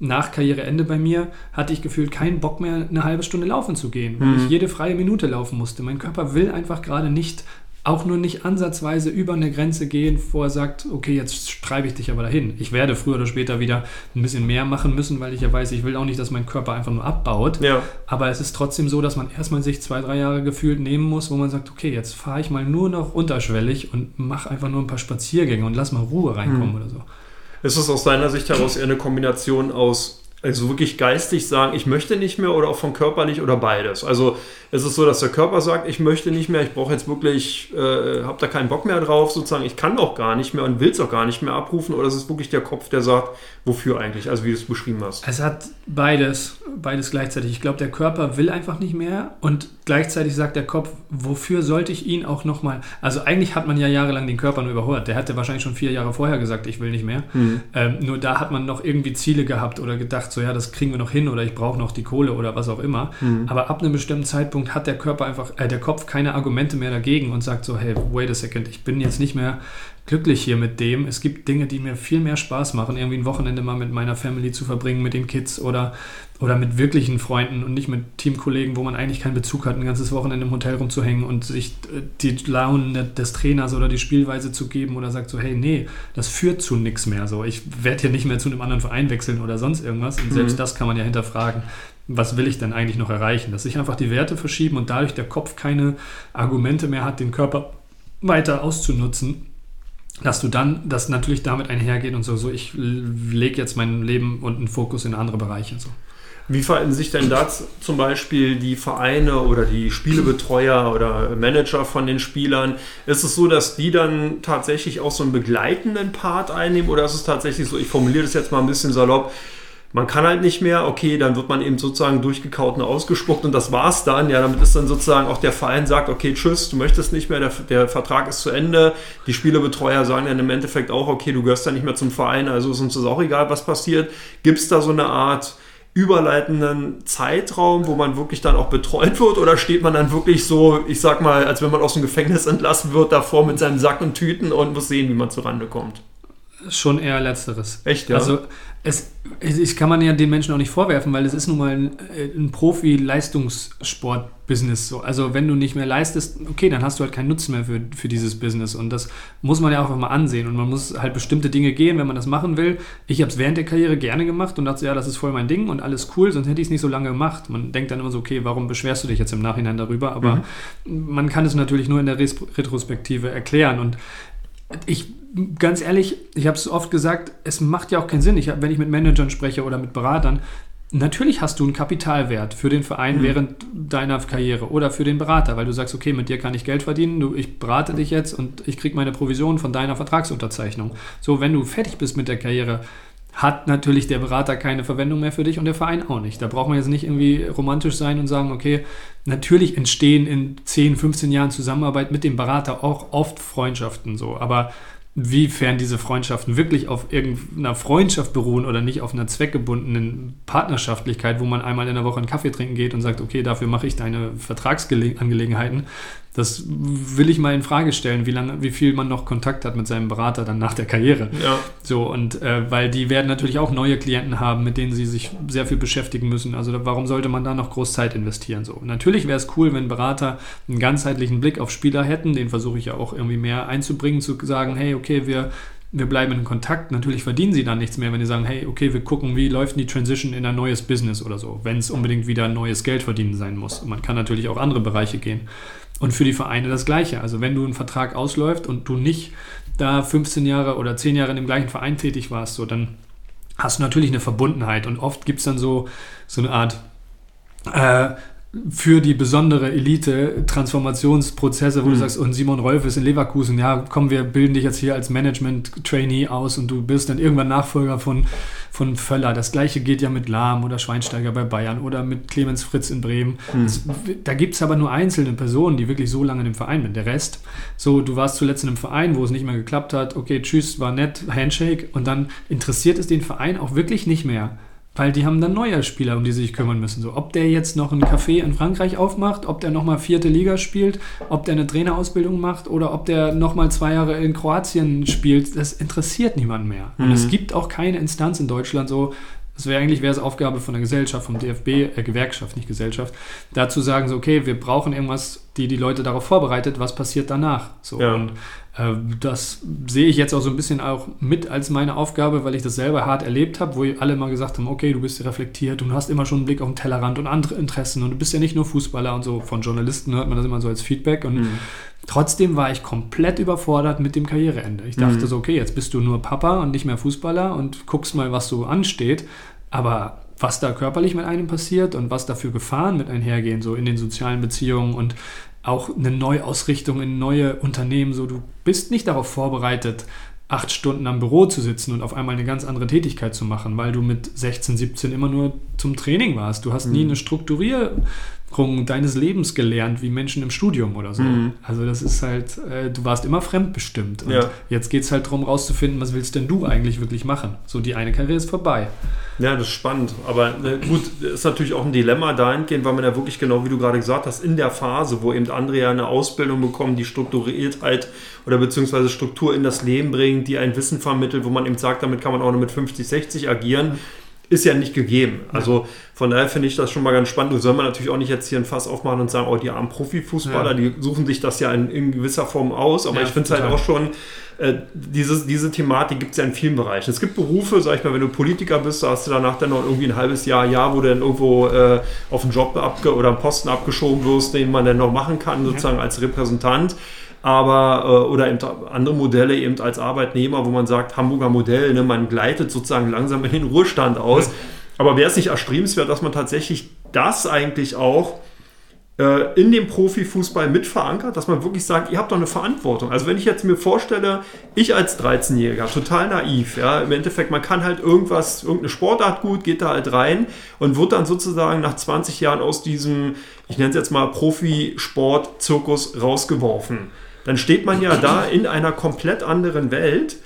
Speaker 2: nach Karriereende bei mir hatte ich gefühlt keinen Bock mehr, eine halbe Stunde laufen zu gehen, weil ich mhm. jede freie Minute laufen musste. Mein Körper will einfach gerade nicht auch nur nicht ansatzweise über eine Grenze gehen, wo er sagt, okay, jetzt treibe ich dich aber dahin. Ich werde früher oder später wieder ein bisschen mehr machen müssen, weil ich ja weiß, ich will auch nicht, dass mein Körper einfach nur abbaut. Ja. Aber es ist trotzdem so, dass man erstmal sich zwei, drei Jahre gefühlt nehmen muss, wo man sagt, okay, jetzt fahre ich mal nur noch unterschwellig und mache einfach nur ein paar Spaziergänge und lass mal Ruhe reinkommen mhm. oder so.
Speaker 1: Ist es aus deiner Sicht heraus eher eine Kombination aus also wirklich geistig sagen, ich möchte nicht mehr oder auch vom Körper nicht oder beides. Also es ist so, dass der Körper sagt, ich möchte nicht mehr, ich brauche jetzt wirklich, äh, habe da keinen Bock mehr drauf, sozusagen, ich kann auch gar nicht mehr und will es auch gar nicht mehr abrufen oder es ist wirklich der Kopf, der sagt, wofür eigentlich, also wie du es beschrieben hast.
Speaker 2: Es hat beides, beides gleichzeitig. Ich glaube, der Körper will einfach nicht mehr und gleichzeitig sagt der Kopf, wofür sollte ich ihn auch nochmal, also eigentlich hat man ja jahrelang den Körper nur überholt, der hatte wahrscheinlich schon vier Jahre vorher gesagt, ich will nicht mehr. Mhm. Ähm, nur da hat man noch irgendwie Ziele gehabt oder gedacht, so ja, das kriegen wir noch hin oder ich brauche noch die Kohle oder was auch immer. Mhm. Aber ab einem bestimmten Zeitpunkt Zeitpunkt hat der Körper einfach, äh, der Kopf keine Argumente mehr dagegen und sagt so, hey, wait a second, ich bin jetzt nicht mehr glücklich hier mit dem. Es gibt Dinge, die mir viel mehr Spaß machen, irgendwie ein Wochenende mal mit meiner Family zu verbringen, mit den Kids oder, oder mit wirklichen Freunden und nicht mit Teamkollegen, wo man eigentlich keinen Bezug hat, ein ganzes Wochenende im Hotel rumzuhängen und sich äh, die Launen des Trainers oder die Spielweise zu geben oder sagt so, hey, nee, das führt zu nichts mehr. So, ich werde hier nicht mehr zu einem anderen Verein wechseln oder sonst irgendwas. Und selbst mhm. das kann man ja hinterfragen was will ich denn eigentlich noch erreichen? Dass sich einfach die Werte verschieben und dadurch der Kopf keine Argumente mehr hat, den Körper weiter auszunutzen, dass du dann, das natürlich damit einhergeht und so, so ich lege jetzt mein Leben und einen Fokus in andere Bereiche. So.
Speaker 1: Wie verhalten sich denn da zum Beispiel die Vereine oder die Spielebetreuer oder Manager von den Spielern? Ist es so, dass die dann tatsächlich auch so einen begleitenden Part einnehmen oder ist es tatsächlich so, ich formuliere das jetzt mal ein bisschen salopp, man kann halt nicht mehr, okay, dann wird man eben sozusagen durchgekaut und ausgespuckt und das war's dann. Ja, damit ist dann sozusagen auch der Verein sagt, okay, tschüss, du möchtest nicht mehr, der, der Vertrag ist zu Ende. Die Spielebetreuer sagen dann im Endeffekt auch, okay, du gehörst dann nicht mehr zum Verein, also ist uns das auch egal, was passiert. Gibt es da so eine Art überleitenden Zeitraum, wo man wirklich dann auch betreut wird oder steht man dann wirklich so, ich sag mal, als wenn man aus dem Gefängnis entlassen wird, davor mit seinem Sack und Tüten und muss sehen, wie man zurande kommt?
Speaker 2: Schon eher letzteres.
Speaker 1: Echt, ja?
Speaker 2: Also es, ich kann man ja den Menschen auch nicht vorwerfen, weil es ist nun mal ein, ein Profi-Leistungssport-Business. So. Also wenn du nicht mehr leistest, okay, dann hast du halt keinen Nutzen mehr für, für dieses Business. Und das muss man ja auch mal ansehen. Und man muss halt bestimmte Dinge gehen, wenn man das machen will. Ich habe es während der Karriere gerne gemacht und dachte, ja, das ist voll mein Ding und alles cool, sonst hätte ich es nicht so lange gemacht. Man denkt dann immer so, okay, warum beschwerst du dich jetzt im Nachhinein darüber? Aber mhm. man kann es natürlich nur in der Retrospektive erklären. Und ich ganz ehrlich, ich habe es oft gesagt, es macht ja auch keinen Sinn. Ich, wenn ich mit Managern spreche oder mit Beratern, natürlich hast du einen Kapitalwert für den Verein mhm. während deiner Karriere oder für den Berater, weil du sagst, okay, mit dir kann ich Geld verdienen, du, ich berate dich jetzt und ich kriege meine Provision von deiner Vertragsunterzeichnung. So, wenn du fertig bist mit der Karriere, hat natürlich der Berater keine Verwendung mehr für dich und der Verein auch nicht. Da braucht man jetzt nicht irgendwie romantisch sein und sagen, okay, natürlich entstehen in 10, 15 Jahren Zusammenarbeit mit dem Berater auch oft Freundschaften so, aber wiefern diese Freundschaften wirklich auf irgendeiner Freundschaft beruhen oder nicht auf einer zweckgebundenen Partnerschaftlichkeit, wo man einmal in der Woche einen Kaffee trinken geht und sagt, okay, dafür mache ich deine Vertragsangelegenheiten, das will ich mal in Frage stellen, wie lange, wie viel man noch Kontakt hat mit seinem Berater dann nach der Karriere. Ja. So, und äh, weil die werden natürlich auch neue Klienten haben, mit denen sie sich sehr viel beschäftigen müssen. Also warum sollte man da noch groß Zeit investieren? So, natürlich wäre es cool, wenn Berater einen ganzheitlichen Blick auf Spieler hätten. Den versuche ich ja auch irgendwie mehr einzubringen, zu sagen, hey, okay, wir wir bleiben in Kontakt. Natürlich verdienen sie dann nichts mehr, wenn sie sagen, hey, okay, wir gucken, wie läuft die Transition in ein neues Business oder so, wenn es unbedingt wieder neues Geld verdienen sein muss. man kann natürlich auch andere Bereiche gehen. Und für die Vereine das Gleiche. Also wenn du ein Vertrag ausläuft und du nicht da 15 Jahre oder 10 Jahre in dem gleichen Verein tätig warst, so dann hast du natürlich eine Verbundenheit. Und oft gibt es dann so, so eine Art äh, für die besondere Elite-Transformationsprozesse, wo mhm. du sagst, und Simon Rolf ist in Leverkusen, ja, komm, wir bilden dich jetzt hier als Management-Trainee aus und du bist dann irgendwann Nachfolger von, von Völler. Das gleiche geht ja mit Lahm oder Schweinsteiger bei Bayern oder mit Clemens Fritz in Bremen. Mhm. Das, da gibt es aber nur einzelne Personen, die wirklich so lange in dem Verein sind. Der Rest, so, du warst zuletzt in einem Verein, wo es nicht mehr geklappt hat, okay, tschüss, war nett, Handshake und dann interessiert es den Verein auch wirklich nicht mehr. Weil die haben dann neue Spieler, um die sie sich kümmern müssen. So, ob der jetzt noch ein Café in Frankreich aufmacht, ob der nochmal vierte Liga spielt, ob der eine Trainerausbildung macht oder ob der nochmal zwei Jahre in Kroatien spielt, das interessiert niemanden mehr. Mhm. Und es gibt auch keine Instanz in Deutschland so, das wäre eigentlich wäre es Aufgabe von der Gesellschaft, vom DFB, äh, Gewerkschaft, nicht Gesellschaft, dazu sagen so, okay, wir brauchen irgendwas, die die Leute darauf vorbereitet, was passiert danach. So ja. und äh, das sehe ich jetzt auch so ein bisschen auch mit als meine Aufgabe, weil ich das selber hart erlebt habe, wo alle mal gesagt haben, okay, du bist reflektiert und du hast immer schon einen Blick auf den Tellerrand und andere Interessen und du bist ja nicht nur Fußballer und so. Von Journalisten hört man das immer so als Feedback und mhm. trotzdem war ich komplett überfordert mit dem Karriereende. Ich dachte mhm. so, okay, jetzt bist du nur Papa und nicht mehr Fußballer und guckst mal, was so ansteht, aber was da körperlich mit einem passiert und was da für Gefahren mit einhergehen, so in den sozialen Beziehungen und auch eine Neuausrichtung in neue Unternehmen. So, du bist nicht darauf vorbereitet, acht Stunden am Büro zu sitzen und auf einmal eine ganz andere Tätigkeit zu machen, weil du mit 16, 17 immer nur zum Training warst. Du hast nie mhm. eine Strukturierung deines Lebens gelernt, wie Menschen im Studium oder so. Mhm. Also das ist halt, äh, du warst immer fremdbestimmt. Und ja. jetzt geht es halt darum, rauszufinden, was willst denn du eigentlich wirklich machen? So, die eine Karriere ist vorbei.
Speaker 1: Ja, das ist spannend. Aber ne, gut, ist natürlich auch ein Dilemma dahingehend, weil man ja wirklich genau, wie du gerade gesagt hast, in der Phase, wo eben andere ja eine Ausbildung bekommen, die Strukturiertheit oder beziehungsweise Struktur in das Leben bringt, die ein Wissen vermittelt, wo man eben sagt, damit kann man auch nur mit 50, 60 agieren ist ja nicht gegeben. Also von daher finde ich das schon mal ganz spannend. Soll man natürlich auch nicht jetzt hier ein Fass aufmachen und sagen, oh, die armen Profifußballer, ja. die suchen sich das ja in, in gewisser Form aus. Aber ja, ich finde es halt auch schon, äh, dieses, diese Thematik gibt es ja in vielen Bereichen. Es gibt Berufe, sag ich mal, wenn du Politiker bist, da hast du danach dann noch irgendwie ein halbes Jahr, Jahr, wo du dann irgendwo äh, auf einen Job abge oder einen Posten abgeschoben wirst, den man dann noch machen kann, sozusagen ja. als Repräsentant aber äh, oder eben andere Modelle eben als Arbeitnehmer, wo man sagt, Hamburger Modell, ne, man gleitet sozusagen langsam in den Ruhestand aus. Mhm. Aber wäre es nicht erstrebenswert, dass man tatsächlich das eigentlich auch äh, in dem Profifußball mit verankert, dass man wirklich sagt, ihr habt doch eine Verantwortung. Also wenn ich jetzt mir vorstelle, ich als 13-Jähriger, total naiv, ja, im Endeffekt, man kann halt irgendwas, irgendeine Sportart gut, geht da halt rein und wird dann sozusagen nach 20 Jahren aus diesem, ich nenne es jetzt mal Profisport-Zirkus rausgeworfen dann steht man ja da in einer komplett anderen Welt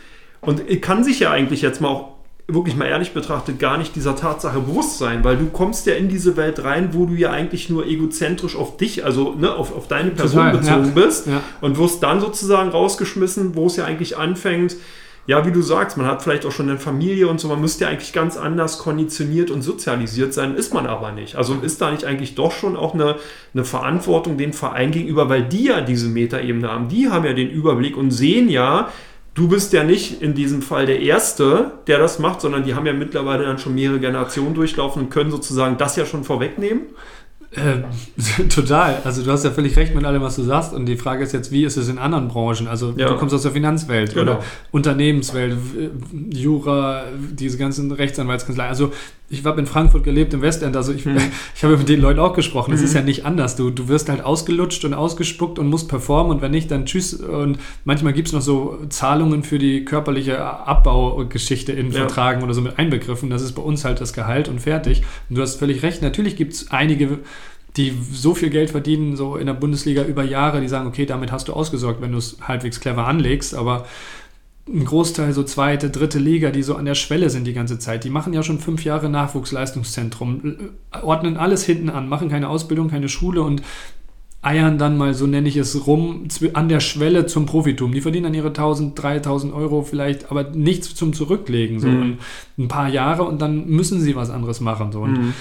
Speaker 1: und kann sich ja eigentlich jetzt mal auch wirklich mal ehrlich betrachtet gar nicht dieser Tatsache bewusst sein, weil du kommst ja in diese Welt rein, wo du ja eigentlich nur egozentrisch auf dich, also ne, auf, auf deine Person Total, bezogen ja. bist ja. und wirst dann sozusagen rausgeschmissen, wo es ja eigentlich anfängt, ja, wie du sagst, man hat vielleicht auch schon eine Familie und so, man müsste ja eigentlich ganz anders konditioniert und sozialisiert sein, ist man aber nicht. Also ist da nicht eigentlich doch schon auch eine, eine Verantwortung den Verein gegenüber, weil die ja diese Metaebene haben, die haben ja den Überblick und sehen ja, du bist ja nicht in diesem Fall der Erste, der das macht, sondern die haben ja mittlerweile dann schon mehrere Generationen durchlaufen und können sozusagen das ja schon vorwegnehmen.
Speaker 2: Äh, total. Also du hast ja völlig recht mit allem, was du sagst. Und die Frage ist jetzt, wie ist es in anderen Branchen? Also ja. du kommst aus der Finanzwelt genau. oder Unternehmenswelt, Jura, diese ganzen Rechtsanwaltskanzleien. Also ich habe in Frankfurt gelebt, im Westend, also ich, mhm. ich habe mit den Leuten auch gesprochen. Es mhm. ist ja nicht anders. Du, du wirst halt ausgelutscht und ausgespuckt und musst performen und wenn nicht, dann tschüss. Und manchmal gibt es noch so Zahlungen für die körperliche Abbaugeschichte in ja. Vertragen oder so mit einbegriffen. Das ist bei uns halt das Gehalt und fertig. Und du hast völlig recht. Natürlich gibt es einige die so viel Geld verdienen, so in der Bundesliga über Jahre, die sagen, okay, damit hast du ausgesorgt, wenn du es halbwegs clever anlegst, aber ein Großteil so zweite, dritte Liga, die so an der Schwelle sind die ganze Zeit. Die machen ja schon fünf Jahre Nachwuchsleistungszentrum, ordnen alles hinten an, machen keine Ausbildung, keine Schule und eiern dann mal, so nenne ich es, rum an der Schwelle zum Profitum. Die verdienen dann ihre 1000, 3000 Euro vielleicht, aber nichts zum Zurücklegen. So mhm. ein paar Jahre und dann müssen sie was anderes machen. So. Und mhm.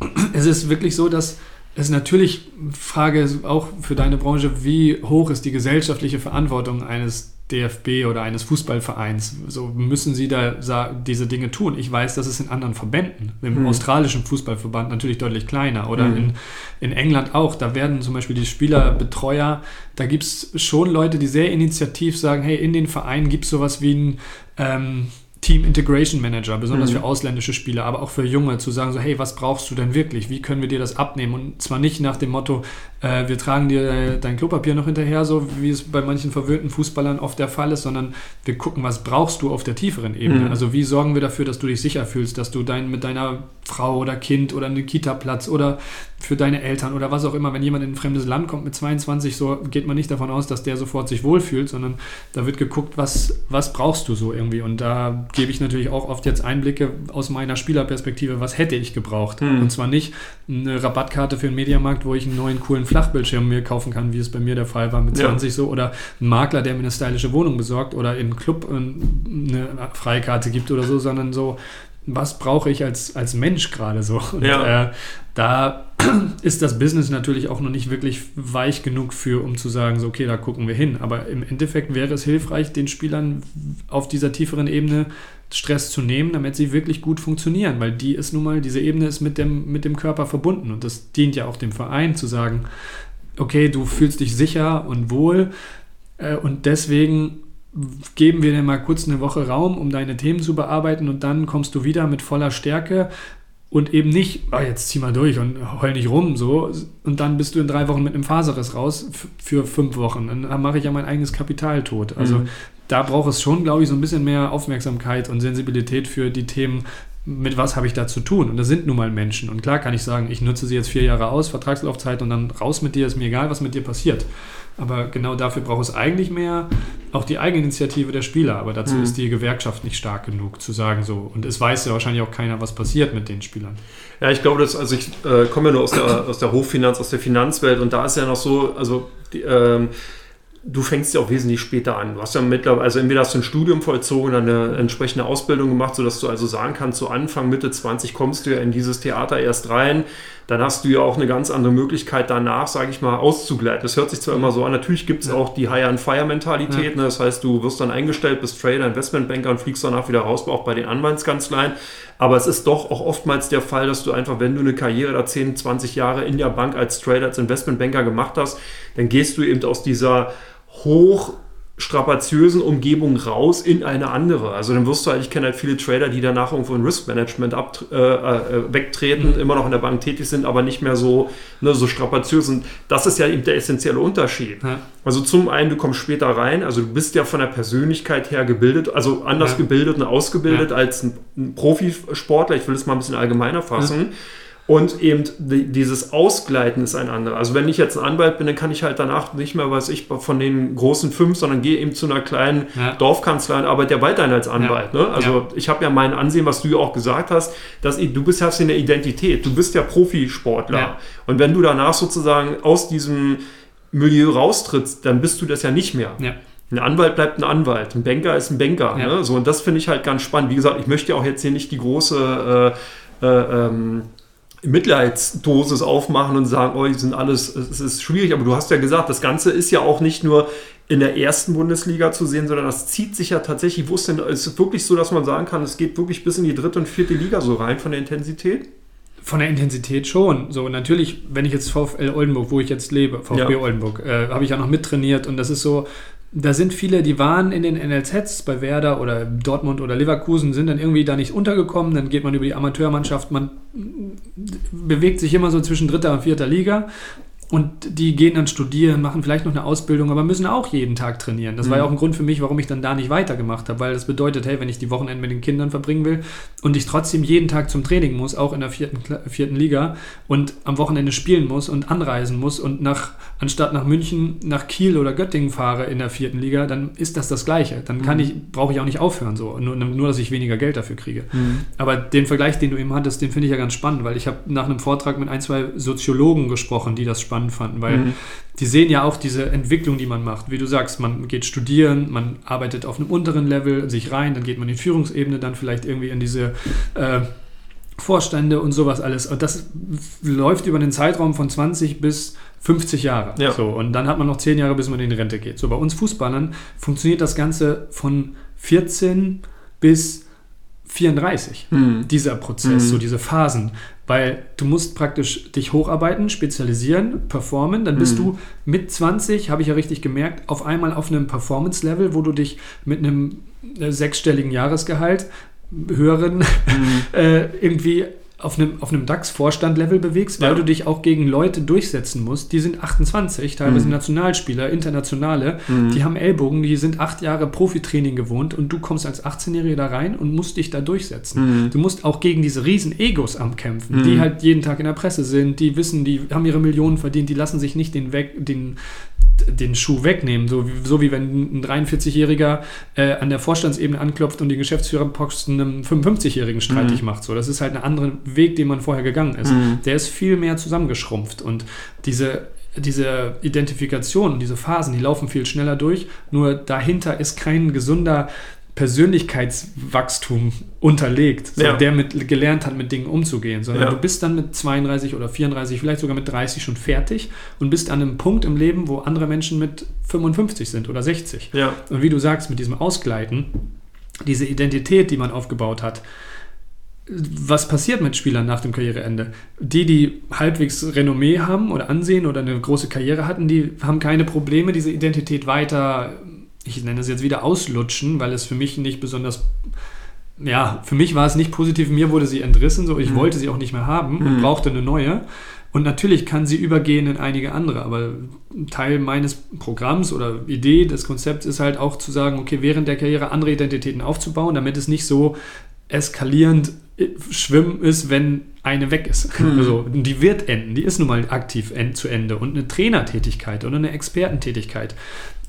Speaker 2: es ist wirklich so, dass es natürlich Frage auch für deine Branche, wie hoch ist die gesellschaftliche Verantwortung eines DFB oder eines Fußballvereins. So müssen sie da diese Dinge tun. Ich weiß, dass es in anderen Verbänden, im hm. australischen Fußballverband natürlich deutlich kleiner oder hm. in, in England auch. Da werden zum Beispiel die Spielerbetreuer, da gibt es schon Leute, die sehr initiativ sagen, hey, in den Vereinen gibt es sowas wie ein ähm, Team Integration Manager, besonders mhm. für ausländische Spieler, aber auch für Junge, zu sagen so, hey, was brauchst du denn wirklich? Wie können wir dir das abnehmen? Und zwar nicht nach dem Motto, äh, wir tragen dir dein Klopapier noch hinterher, so wie es bei manchen verwöhnten Fußballern oft der Fall ist, sondern wir gucken, was brauchst du auf der tieferen Ebene? Mhm. Also wie sorgen wir dafür, dass du dich sicher fühlst, dass du dein, mit deiner Frau oder Kind oder einen Kita-Platz oder für deine Eltern oder was auch immer, wenn jemand in ein fremdes Land kommt mit 22, so geht man nicht davon aus, dass der sofort sich wohlfühlt, sondern da wird geguckt, was, was brauchst du so irgendwie. Und da gebe ich natürlich auch oft jetzt Einblicke aus meiner Spielerperspektive, was hätte ich gebraucht. Mhm. Und zwar nicht eine Rabattkarte für den Mediamarkt, wo ich einen neuen coolen Flachbildschirm mir kaufen kann, wie es bei mir der Fall war mit 20 ja. so, oder ein Makler, der mir eine stylische Wohnung besorgt oder in einen Club eine Freikarte gibt oder so, sondern so, was brauche ich als, als Mensch gerade so? Und, ja. äh, da ist das Business natürlich auch noch nicht wirklich weich genug für, um zu sagen, so, okay, da gucken wir hin. Aber im Endeffekt wäre es hilfreich, den Spielern auf dieser tieferen Ebene Stress zu nehmen, damit sie wirklich gut funktionieren, weil die ist nun mal, diese Ebene ist mit dem, mit dem Körper verbunden und das dient ja auch dem Verein zu sagen, okay, du fühlst dich sicher und wohl äh, und deswegen geben wir dir mal kurz eine Woche Raum, um deine Themen zu bearbeiten und dann kommst du wieder mit voller Stärke und eben nicht, oh, jetzt zieh mal durch und heul nicht rum, so. Und dann bist du in drei Wochen mit einem Faserriss raus für fünf Wochen. Dann mache ich ja mein eigenes Kapital tot. Also mhm. da braucht es schon, glaube ich, so ein bisschen mehr Aufmerksamkeit und Sensibilität für die Themen, mit was habe ich da zu tun? Und das sind nun mal Menschen. Und klar kann ich sagen, ich nutze sie jetzt vier Jahre aus, Vertragslaufzeit und dann raus mit dir, ist mir egal, was mit dir passiert. Aber genau dafür braucht es eigentlich mehr auch die Eigeninitiative der Spieler. Aber dazu mhm. ist die Gewerkschaft nicht stark genug zu sagen so. Und es weiß ja wahrscheinlich auch keiner, was passiert mit den Spielern.
Speaker 1: Ja, ich glaube, dass, also ich äh, komme ja nur aus der, aus der Hochfinanz, aus der Finanzwelt und da ist ja noch so, also die, ähm, du fängst ja auch wesentlich später an. Du hast ja mittlerweile, also entweder hast du ein Studium vollzogen, dann eine entsprechende Ausbildung gemacht, sodass du also sagen kannst, so Anfang, Mitte 20 kommst du ja in dieses Theater erst rein. Dann hast du ja auch eine ganz andere Möglichkeit danach, sage ich mal, auszugleiten. Das hört sich zwar immer so an, natürlich gibt es ja. auch die Hire-and-Fire-Mentalität. Ja. Ne? Das heißt, du wirst dann eingestellt, bist Trader, Investmentbanker und fliegst danach wieder raus, auch bei den Anwaltskanzleien. Aber es ist doch auch oftmals der Fall, dass du einfach, wenn du eine Karriere da 10, 20 Jahre in der Bank als Trader, als Investmentbanker gemacht hast, dann gehst du eben aus dieser hoch strapaziösen Umgebung raus in eine andere. Also dann wirst du halt, ich kenne halt viele Trader, die danach irgendwo in Risk Management ab, äh, äh, wegtreten, mhm. immer noch in der Bank tätig sind, aber nicht mehr so, ne, so strapaziös. Und das ist ja eben der essentielle Unterschied. Ja. Also zum einen, du kommst später rein, also du bist ja von der Persönlichkeit her gebildet, also anders ja. gebildet und ausgebildet ja. als ein, ein Profisportler. Ich will es mal ein bisschen allgemeiner fassen. Und eben dieses Ausgleiten ist ein anderer. Also wenn ich jetzt ein Anwalt bin, dann kann ich halt danach nicht mehr, weiß ich, von den großen fünf, sondern gehe eben zu einer kleinen ja. Dorfkanzlei und arbeite ja weiterhin als Anwalt. Ja. Ne? Also ja. ich habe ja mein Ansehen, was du ja auch gesagt hast, dass du bist hast eine Identität, du bist ja Profisportler. Und wenn du danach sozusagen aus diesem Milieu raustrittst, dann bist du das ja nicht mehr. Ein Anwalt bleibt ein Anwalt, ein Banker ist ein Banker. Ne? So, und das finde ich halt ganz spannend. Wie gesagt, ich möchte ja auch jetzt hier nicht die große äh, äh, ähm, Mitleidsdosis aufmachen und sagen, oh, die sind alles, es ist schwierig, aber du hast ja gesagt, das Ganze ist ja auch nicht nur in der ersten Bundesliga zu sehen, sondern das zieht sich ja tatsächlich, wo ist denn, ist es wirklich so, dass man sagen kann, es geht wirklich bis in die dritte und vierte Liga so rein von der Intensität?
Speaker 2: Von der Intensität schon. So, natürlich, wenn ich jetzt VfL Oldenburg, wo ich jetzt lebe, VfB ja. Oldenburg, äh, habe ich ja noch mittrainiert und das ist so, da sind viele, die waren in den NLZs bei Werder oder Dortmund oder Leverkusen, sind dann irgendwie da nicht untergekommen. Dann geht man über die Amateurmannschaft, man bewegt sich immer so zwischen dritter und vierter Liga. Und die gehen dann studieren, machen vielleicht noch eine Ausbildung, aber müssen auch jeden Tag trainieren. Das mhm. war ja auch ein Grund für mich, warum ich dann da nicht weitergemacht habe, weil das bedeutet, hey, wenn ich die Wochenende mit den Kindern verbringen will und ich trotzdem jeden Tag zum Training muss, auch in der vierten, vierten Liga und am Wochenende spielen muss und anreisen muss und nach, anstatt nach München, nach Kiel oder Göttingen fahre in der vierten Liga, dann ist das das Gleiche. Dann kann mhm. ich, brauche ich auch nicht aufhören, so. Nur, nur dass ich weniger Geld dafür kriege. Mhm. Aber den Vergleich, den du eben hattest, den finde ich ja ganz spannend, weil ich habe nach einem Vortrag mit ein, zwei Soziologen gesprochen, die das spannend spannend fanden, weil mhm. die sehen ja auch diese Entwicklung, die man macht. Wie du sagst, man geht studieren, man arbeitet auf einem unteren Level sich rein, dann geht man in Führungsebene, dann vielleicht irgendwie in diese äh, Vorstände und sowas alles. Und das läuft über den Zeitraum von 20 bis 50 Jahre. Ja. So, und dann hat man noch 10 Jahre, bis man in die Rente geht. So, bei uns Fußballern funktioniert das Ganze von 14 bis 34, mhm. dieser Prozess, mhm. so diese Phasen. Weil du musst praktisch dich hocharbeiten, spezialisieren, performen. Dann bist mhm. du mit 20, habe ich ja richtig gemerkt, auf einmal auf einem Performance-Level, wo du dich mit einem äh, sechsstelligen Jahresgehalt, höheren, mhm. äh, irgendwie auf einem, auf einem DAX-Vorstand-Level bewegst, weil ja. du dich auch gegen Leute durchsetzen musst. Die sind 28, teilweise mhm. Nationalspieler, internationale, mhm. die haben Ellbogen, die sind acht Jahre Profitraining gewohnt und du kommst als 18-Jähriger da rein und musst dich da durchsetzen. Mhm. Du musst auch gegen diese riesen Egos am Kämpfen, die mhm. halt jeden Tag in der Presse sind, die wissen, die haben ihre Millionen verdient, die lassen sich nicht den, weg, den den Schuh wegnehmen. So, wie, so wie wenn ein 43-Jähriger äh, an der Vorstandsebene anklopft und die Geschäftsführerposten einem 55-Jährigen streitig mhm. macht. So, das ist halt ein anderer Weg, den man vorher gegangen ist. Mhm. Der ist viel mehr zusammengeschrumpft und diese diese Identifikation, diese Phasen, die laufen viel schneller durch, nur dahinter ist kein gesunder Persönlichkeitswachstum unterlegt, so, ja. der mit, gelernt hat, mit Dingen umzugehen, sondern ja. du bist dann mit 32 oder 34, vielleicht sogar mit 30 schon fertig und bist an einem Punkt im Leben, wo andere Menschen mit 55 sind oder 60. Ja. Und wie du sagst, mit diesem Ausgleiten, diese Identität, die man aufgebaut hat, was passiert mit Spielern nach dem Karriereende? Die, die halbwegs Renommee haben oder Ansehen oder eine große Karriere hatten, die haben keine Probleme, diese Identität weiter ich nenne es jetzt wieder auslutschen, weil es für mich nicht besonders, ja, für mich war es nicht positiv, mir wurde sie entrissen, so ich mhm. wollte sie auch nicht mehr haben und mhm. brauchte eine neue. Und natürlich kann sie übergehen in einige andere, aber Teil meines Programms oder Idee des Konzepts ist halt auch zu sagen, okay, während der Karriere andere Identitäten aufzubauen, damit es nicht so eskalierend äh, schwimmen ist, wenn eine weg ist. Mhm. Also, die wird enden, die ist nun mal aktiv zu Ende. Und eine Trainertätigkeit oder eine Expertentätigkeit,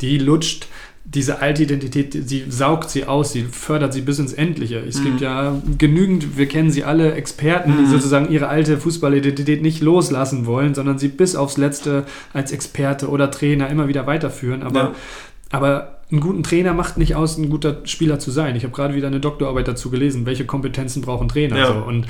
Speaker 2: die lutscht diese alte Identität, sie saugt sie aus, sie fördert sie bis ins Endliche. Es mhm. gibt ja genügend, wir kennen sie alle, Experten, die mhm. sozusagen ihre alte Fußballidentität nicht loslassen wollen, sondern sie bis aufs Letzte als Experte oder Trainer immer wieder weiterführen. Aber, ja. aber einen guten Trainer macht nicht aus, ein guter Spieler zu sein. Ich habe gerade wieder eine Doktorarbeit dazu gelesen, welche Kompetenzen brauchen Trainer. Ja. So. Und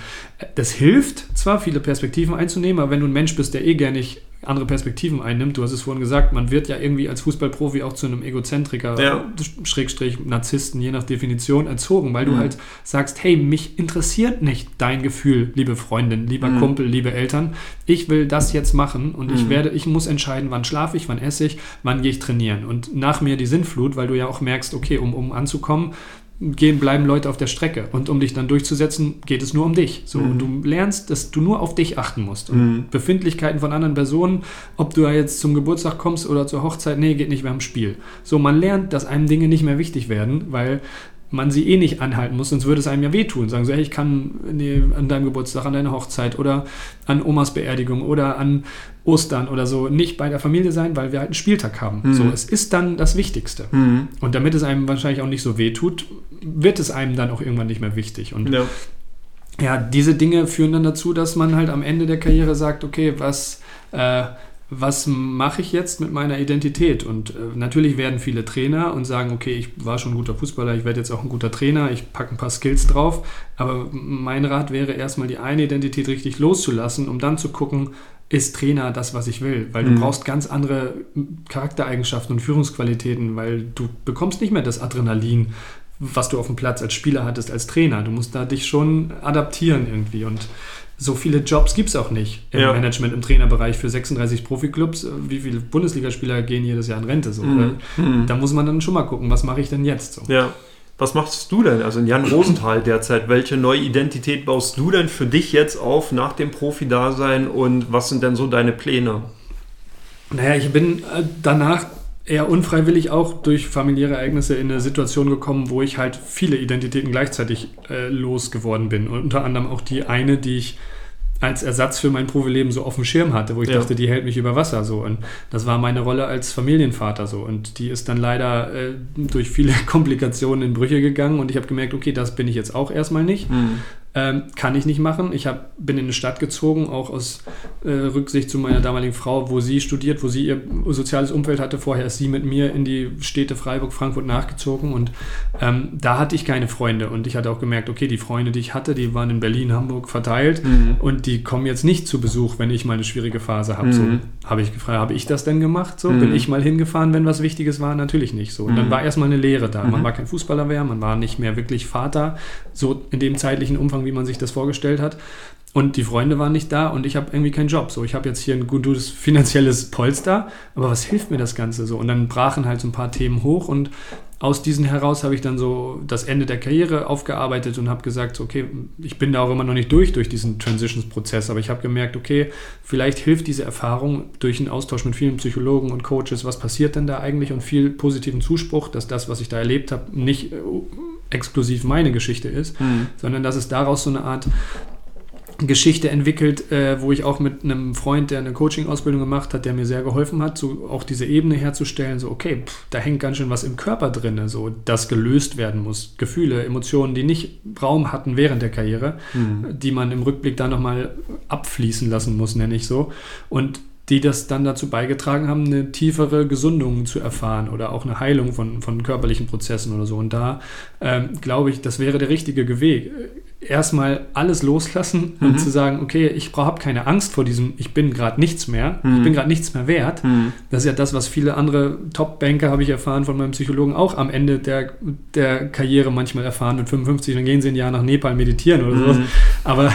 Speaker 2: das hilft zwar, viele Perspektiven einzunehmen, aber wenn du ein Mensch bist, der eh gerne nicht andere Perspektiven einnimmt. Du hast es vorhin gesagt, man wird ja irgendwie als Fußballprofi auch zu einem Egozentriker, ja. Schrägstrich Narzissten, je nach Definition, erzogen, weil mhm. du halt sagst, hey, mich interessiert nicht dein Gefühl, liebe Freundin, lieber mhm. Kumpel, liebe Eltern. Ich will das jetzt machen und mhm. ich werde, ich muss entscheiden, wann schlafe ich, wann esse ich, wann gehe ich trainieren. Und nach mir die Sinnflut, weil du ja auch merkst, okay, um, um anzukommen, gehen, bleiben Leute auf der Strecke. Und um dich dann durchzusetzen, geht es nur um dich. So, mhm. Und du lernst, dass du nur auf dich achten musst. Und mhm. Befindlichkeiten von anderen Personen, ob du jetzt zum Geburtstag kommst oder zur Hochzeit, nee, geht nicht mehr im Spiel. So, man lernt, dass einem Dinge nicht mehr wichtig werden, weil man sie eh nicht anhalten muss, sonst würde es einem ja wehtun. Sagen so, hey, ich kann nee, an deinem Geburtstag, an deiner Hochzeit oder an Omas Beerdigung oder an Ostern oder so nicht bei der Familie sein, weil wir halt einen Spieltag haben. Mhm. So, es ist dann das Wichtigste. Mhm. Und damit es einem wahrscheinlich auch nicht so wehtut, wird es einem dann auch irgendwann nicht mehr wichtig. Und ja. ja diese Dinge führen dann dazu, dass man halt am Ende der Karriere sagt, okay, was äh, was mache ich jetzt mit meiner Identität? Und äh, natürlich werden viele Trainer und sagen, okay, ich war schon ein guter Fußballer, ich werde jetzt auch ein guter Trainer, ich packe ein paar Skills drauf. Aber mein Rat wäre erstmal die eine Identität richtig loszulassen, um dann zu gucken, ist Trainer das, was ich will? Weil du mhm. brauchst ganz andere Charaktereigenschaften und Führungsqualitäten, weil du bekommst nicht mehr das Adrenalin, was du auf dem Platz als Spieler hattest, als Trainer. Du musst da dich schon adaptieren irgendwie und so viele Jobs gibt es auch nicht im ja. Management, im Trainerbereich für 36 Profiklubs. Wie viele Bundesligaspieler gehen jedes Jahr in Rente? So, mhm. mhm. Da muss man dann schon mal gucken, was mache ich denn jetzt? So.
Speaker 1: Ja. Was machst du denn? Also in Jan Rosenthal derzeit, welche neue Identität baust du denn für dich jetzt auf nach dem Profi-Dasein und was sind denn so deine Pläne?
Speaker 2: Naja, ich bin äh, danach eher unfreiwillig auch durch familiäre Ereignisse in eine Situation gekommen, wo ich halt viele Identitäten gleichzeitig äh, losgeworden bin. Und unter anderem auch die eine, die ich als Ersatz für mein Profileben so auf dem Schirm hatte, wo ich ja. dachte, die hält mich über Wasser so. Und das war meine Rolle als Familienvater so. Und die ist dann leider äh, durch viele Komplikationen in Brüche gegangen und ich habe gemerkt, okay, das bin ich jetzt auch erstmal nicht. Mhm. Ähm, kann ich nicht machen. Ich hab, bin in eine Stadt gezogen, auch aus äh, Rücksicht zu meiner damaligen Frau, wo sie studiert, wo sie ihr soziales Umfeld hatte. Vorher ist sie mit mir in die Städte Freiburg, Frankfurt nachgezogen und ähm, da hatte ich keine Freunde. Und ich hatte auch gemerkt, okay, die Freunde, die ich hatte, die waren in Berlin, Hamburg verteilt mhm. und die kommen jetzt nicht zu Besuch, wenn ich mal eine schwierige Phase habe. Mhm. So habe ich gefragt, habe ich das denn gemacht? So mhm. bin ich mal hingefahren, wenn was Wichtiges war? Natürlich nicht. So und dann mhm. war erstmal eine Lehre da. Man mhm. war kein Fußballer mehr, man war nicht mehr wirklich Vater, so in dem zeitlichen Umfang Umfang, wie man sich das vorgestellt hat. Und die Freunde waren nicht da und ich habe irgendwie keinen Job. So, ich habe jetzt hier ein gutes finanzielles Polster, aber was hilft mir das Ganze so? Und dann brachen halt so ein paar Themen hoch und aus diesen heraus habe ich dann so das Ende der Karriere aufgearbeitet und habe gesagt, okay, ich bin da auch immer noch nicht durch durch diesen Transitions-Prozess, aber ich habe gemerkt, okay, vielleicht hilft diese Erfahrung durch einen Austausch mit vielen Psychologen und Coaches, was passiert denn da eigentlich und viel positiven Zuspruch, dass das, was ich da erlebt habe, nicht äh, exklusiv meine Geschichte ist, mhm. sondern dass es daraus so eine Art Geschichte entwickelt, äh, wo ich auch mit einem Freund, der eine Coaching-Ausbildung gemacht hat, der mir sehr geholfen hat, so auch diese Ebene herzustellen, so okay, pff, da hängt ganz schön was im Körper drin, so das gelöst werden muss. Gefühle, Emotionen, die nicht Raum hatten während der Karriere, mhm. die man im Rückblick dann nochmal abfließen lassen muss, nenne ich so. Und die das dann dazu beigetragen haben, eine tiefere Gesundung zu erfahren oder auch eine Heilung von, von körperlichen Prozessen oder so. Und da ähm, glaube ich, das wäre der richtige Weg. Erstmal alles loslassen mhm. und zu sagen, okay, ich habe keine Angst vor diesem, ich bin gerade nichts mehr, mhm. ich bin gerade nichts mehr wert. Mhm. Das ist ja das, was viele andere Top-Banker, habe ich erfahren von meinem Psychologen, auch am Ende der, der Karriere manchmal erfahren. Mit 55, dann gehen sie ein Jahr nach Nepal meditieren oder sowas. Mhm. Aber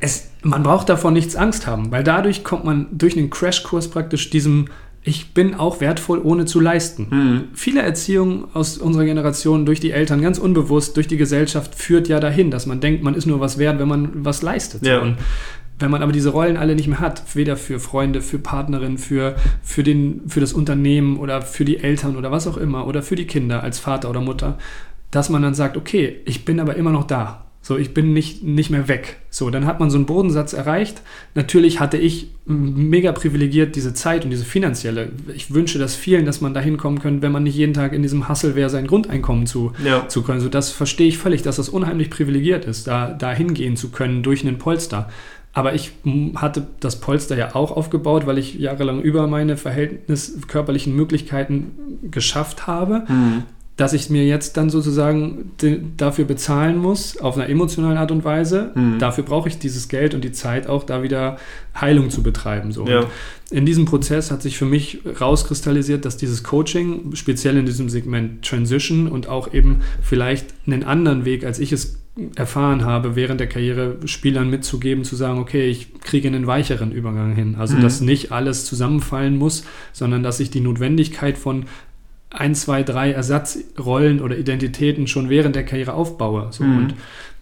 Speaker 2: es, man braucht davon nichts Angst haben, weil dadurch kommt man durch einen Crashkurs praktisch diesem ich bin auch wertvoll, ohne zu leisten. Mhm. Viele Erziehung aus unserer Generation durch die Eltern, ganz unbewusst, durch die Gesellschaft, führt ja dahin, dass man denkt, man ist nur was wert, wenn man was leistet. Ja. Und wenn man aber diese Rollen alle nicht mehr hat, weder für Freunde, für Partnerin, für, für, den, für das Unternehmen oder für die Eltern oder was auch immer oder für die Kinder als Vater oder Mutter, dass man dann sagt, okay, ich bin aber immer noch da. So, ich bin nicht, nicht mehr weg. So, dann hat man so einen Bodensatz erreicht. Natürlich hatte ich mega privilegiert diese Zeit und diese finanzielle. Ich wünsche das vielen, dass man da hinkommen könnte, wenn man nicht jeden Tag in diesem Hustle wäre, sein Grundeinkommen zu, ja. zu können. So, das verstehe ich völlig, dass das unheimlich privilegiert ist, da, da hingehen zu können durch einen Polster. Aber ich hatte das Polster ja auch aufgebaut, weil ich jahrelang über meine Verhältnis körperlichen Möglichkeiten geschafft habe. Mhm dass ich mir jetzt dann sozusagen dafür bezahlen muss, auf einer emotionalen Art und Weise. Mhm. Dafür brauche ich dieses Geld und die Zeit auch, da wieder Heilung zu betreiben. So. Ja. in diesem Prozess hat sich für mich rauskristallisiert, dass dieses Coaching, speziell in diesem Segment Transition und auch eben vielleicht einen anderen Weg, als ich es erfahren habe, während der Karriere Spielern mitzugeben, zu sagen, okay, ich kriege einen weicheren Übergang hin. Also, mhm. dass nicht alles zusammenfallen muss, sondern dass ich die Notwendigkeit von ein, zwei, drei Ersatzrollen oder Identitäten schon während der Karriere aufbaue. So. Mhm. Und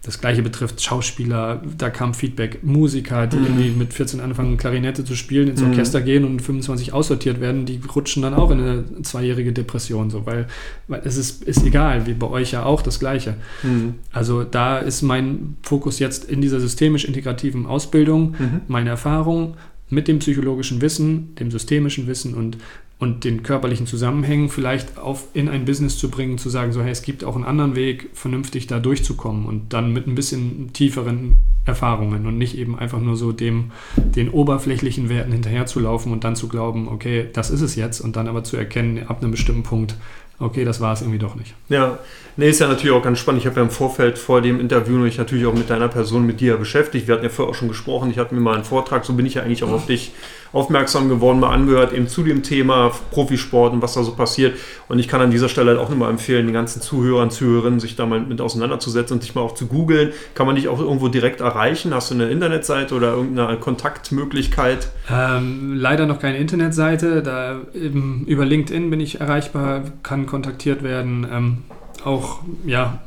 Speaker 2: das gleiche betrifft Schauspieler, da kam Feedback, Musiker, die mhm. irgendwie mit 14 anfangen, Klarinette zu spielen, ins mhm. Orchester gehen und 25 aussortiert werden, die rutschen dann auch in eine zweijährige Depression, so, weil, weil es ist, ist egal, wie bei euch ja auch das Gleiche. Mhm. Also da ist mein Fokus jetzt in dieser systemisch-integrativen Ausbildung, mhm. meine Erfahrung mit dem psychologischen Wissen, dem systemischen Wissen und und den körperlichen Zusammenhängen vielleicht auf, in ein Business zu bringen, zu sagen, so hey, es gibt auch einen anderen Weg, vernünftig da durchzukommen und dann mit ein bisschen tieferen Erfahrungen und nicht eben einfach nur so dem, den oberflächlichen Werten hinterherzulaufen und dann zu glauben, okay, das ist es jetzt und dann aber zu erkennen, ab einem bestimmten Punkt, okay, das war es irgendwie doch nicht.
Speaker 1: Ja, nee, ist ja natürlich auch ganz spannend. Ich habe ja im Vorfeld vor dem Interview mich natürlich auch mit deiner Person, mit dir beschäftigt. Wir hatten ja vorher auch schon gesprochen. Ich hatte mir mal einen Vortrag, so bin ich ja eigentlich auch auf dich aufmerksam geworden, mal angehört, eben zu dem Thema Profisport und was da so passiert. Und ich kann an dieser Stelle halt auch immer empfehlen, den ganzen Zuhörern, Zuhörerinnen, sich da mal mit auseinanderzusetzen und sich mal auch zu googeln. Kann man dich auch irgendwo direkt erreichen? Hast du eine Internetseite oder irgendeine Kontaktmöglichkeit?
Speaker 2: Ähm, leider noch keine Internetseite. Da über LinkedIn bin ich erreichbar, kann kontaktiert werden. Ähm, auch, ja,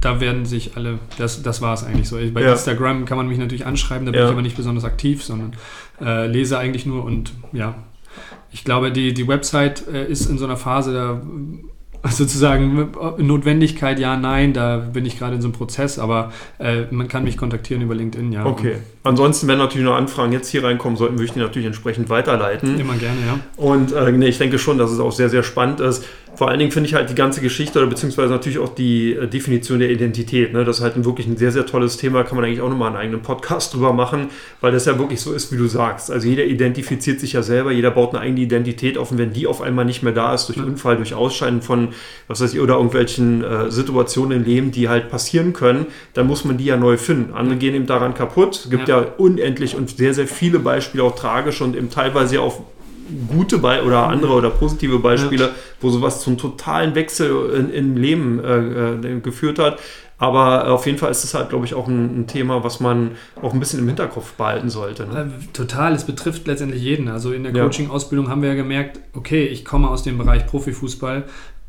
Speaker 2: da werden sich alle, das, das war es eigentlich so. Bei ja. Instagram kann man mich natürlich anschreiben, da bin ja. ich aber nicht besonders aktiv, sondern äh, lese eigentlich nur und ja, ich glaube, die, die Website äh, ist in so einer Phase, da sozusagen Notwendigkeit, ja, nein, da bin ich gerade in so einem Prozess, aber äh, man kann mich kontaktieren über LinkedIn, ja.
Speaker 1: Okay. Ansonsten, wenn natürlich noch Anfragen jetzt hier reinkommen sollten, würde ich die natürlich entsprechend weiterleiten.
Speaker 2: Immer gerne, ja.
Speaker 1: Und äh, nee, ich denke schon, dass es auch sehr, sehr spannend ist. Vor allen Dingen finde ich halt die ganze Geschichte oder beziehungsweise natürlich auch die äh, Definition der Identität. Ne? Das ist halt ein, wirklich ein sehr, sehr tolles Thema. Kann man eigentlich auch nochmal einen eigenen Podcast drüber machen, weil das ja wirklich so ist, wie du sagst. Also jeder identifiziert sich ja selber, jeder baut eine eigene Identität auf und wenn die auf einmal nicht mehr da ist, durch mhm. Unfall, durch Ausscheiden von, was weiß ich, oder irgendwelchen äh, Situationen im Leben, die halt passieren können, dann muss man die ja neu finden. Andere gehen eben daran kaputt. Es gibt ja. ja unendlich und sehr, sehr viele Beispiele, auch tragische und eben teilweise auch gute Be oder andere oder positive Beispiele, ja. wo sowas zum totalen Wechsel in, im Leben äh, äh, geführt hat. Aber auf jeden Fall ist es halt, glaube ich, auch ein, ein, Thema, was man auch ein bisschen im Hinterkopf behalten sollte. Ne?
Speaker 2: Äh, total, es betrifft letztendlich jeden. Also in der Coaching-Ausbildung haben wir ja gemerkt, okay, ich komme aus dem Bereich Profifußball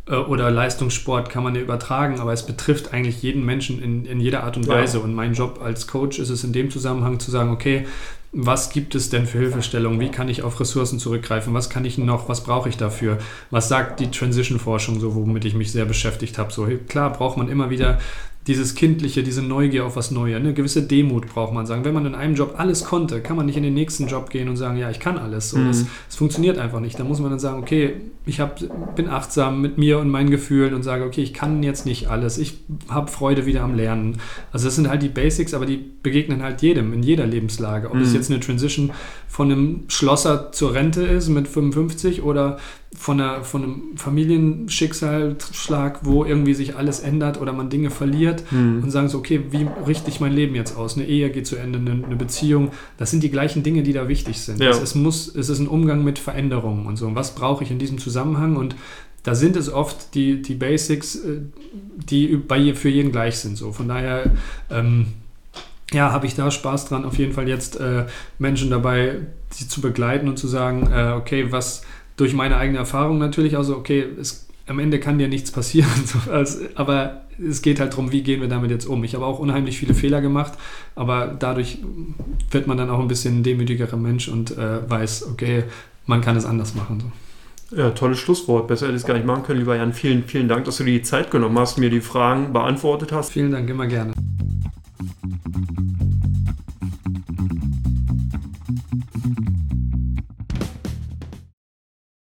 Speaker 2: oder Leistungssport kann man ja übertragen, aber es betrifft eigentlich jeden Menschen in, in jeder Art und Weise. Ja. Und mein Job als Coach ist es in dem Zusammenhang zu sagen, okay, was gibt es denn für Hilfestellungen? Wie kann ich auf Ressourcen zurückgreifen? Was kann ich noch? Was brauche ich dafür? Was sagt die Transition-Forschung so, womit ich mich sehr beschäftigt habe? So klar braucht man immer wieder dieses Kindliche, diese Neugier auf was Neues, eine gewisse Demut braucht man sagen. Wenn man in einem Job alles konnte, kann man nicht in den nächsten Job gehen und sagen, ja, ich kann alles. So, mhm. das, das, funktioniert einfach nicht. Da muss man dann sagen, okay, ich hab, bin achtsam mit mir und meinen Gefühlen und sage, okay, ich kann jetzt nicht alles. Ich habe Freude wieder am Lernen. Also das sind halt die Basics, aber die begegnen halt jedem in jeder Lebenslage. Ob mhm. es jetzt eine Transition von einem Schlosser zur Rente ist mit 55 oder von, einer, von einem Familienschicksalsschlag, wo irgendwie sich alles ändert oder man Dinge verliert mhm. und sagen so, okay, wie richte ich mein Leben jetzt aus? Eine Ehe geht zu Ende, eine, eine Beziehung. Das sind die gleichen Dinge, die da wichtig sind. Ja. Es, es, muss, es ist ein Umgang mit Veränderungen und so. Und was brauche ich in diesem Zusammenhang? Und da sind es oft die, die Basics, äh, die bei, für jeden gleich sind. So. Von daher ähm, ja, habe ich da Spaß dran, auf jeden Fall jetzt äh, Menschen dabei, sie zu begleiten und zu sagen, äh, okay, was durch meine eigene Erfahrung natürlich, also okay, es, am Ende kann dir nichts passieren, aber es geht halt darum, wie gehen wir damit jetzt um. Ich habe auch unheimlich viele Fehler gemacht, aber dadurch wird man dann auch ein bisschen ein demütigerer Mensch und äh, weiß, okay, man kann es anders machen.
Speaker 1: So. Ja, tolles Schlusswort. Besser hätte ich es gar nicht machen können, lieber Jan. Vielen, vielen Dank, dass du dir die Zeit genommen hast, mir die Fragen beantwortet hast.
Speaker 2: Vielen Dank, immer gerne. Thank you.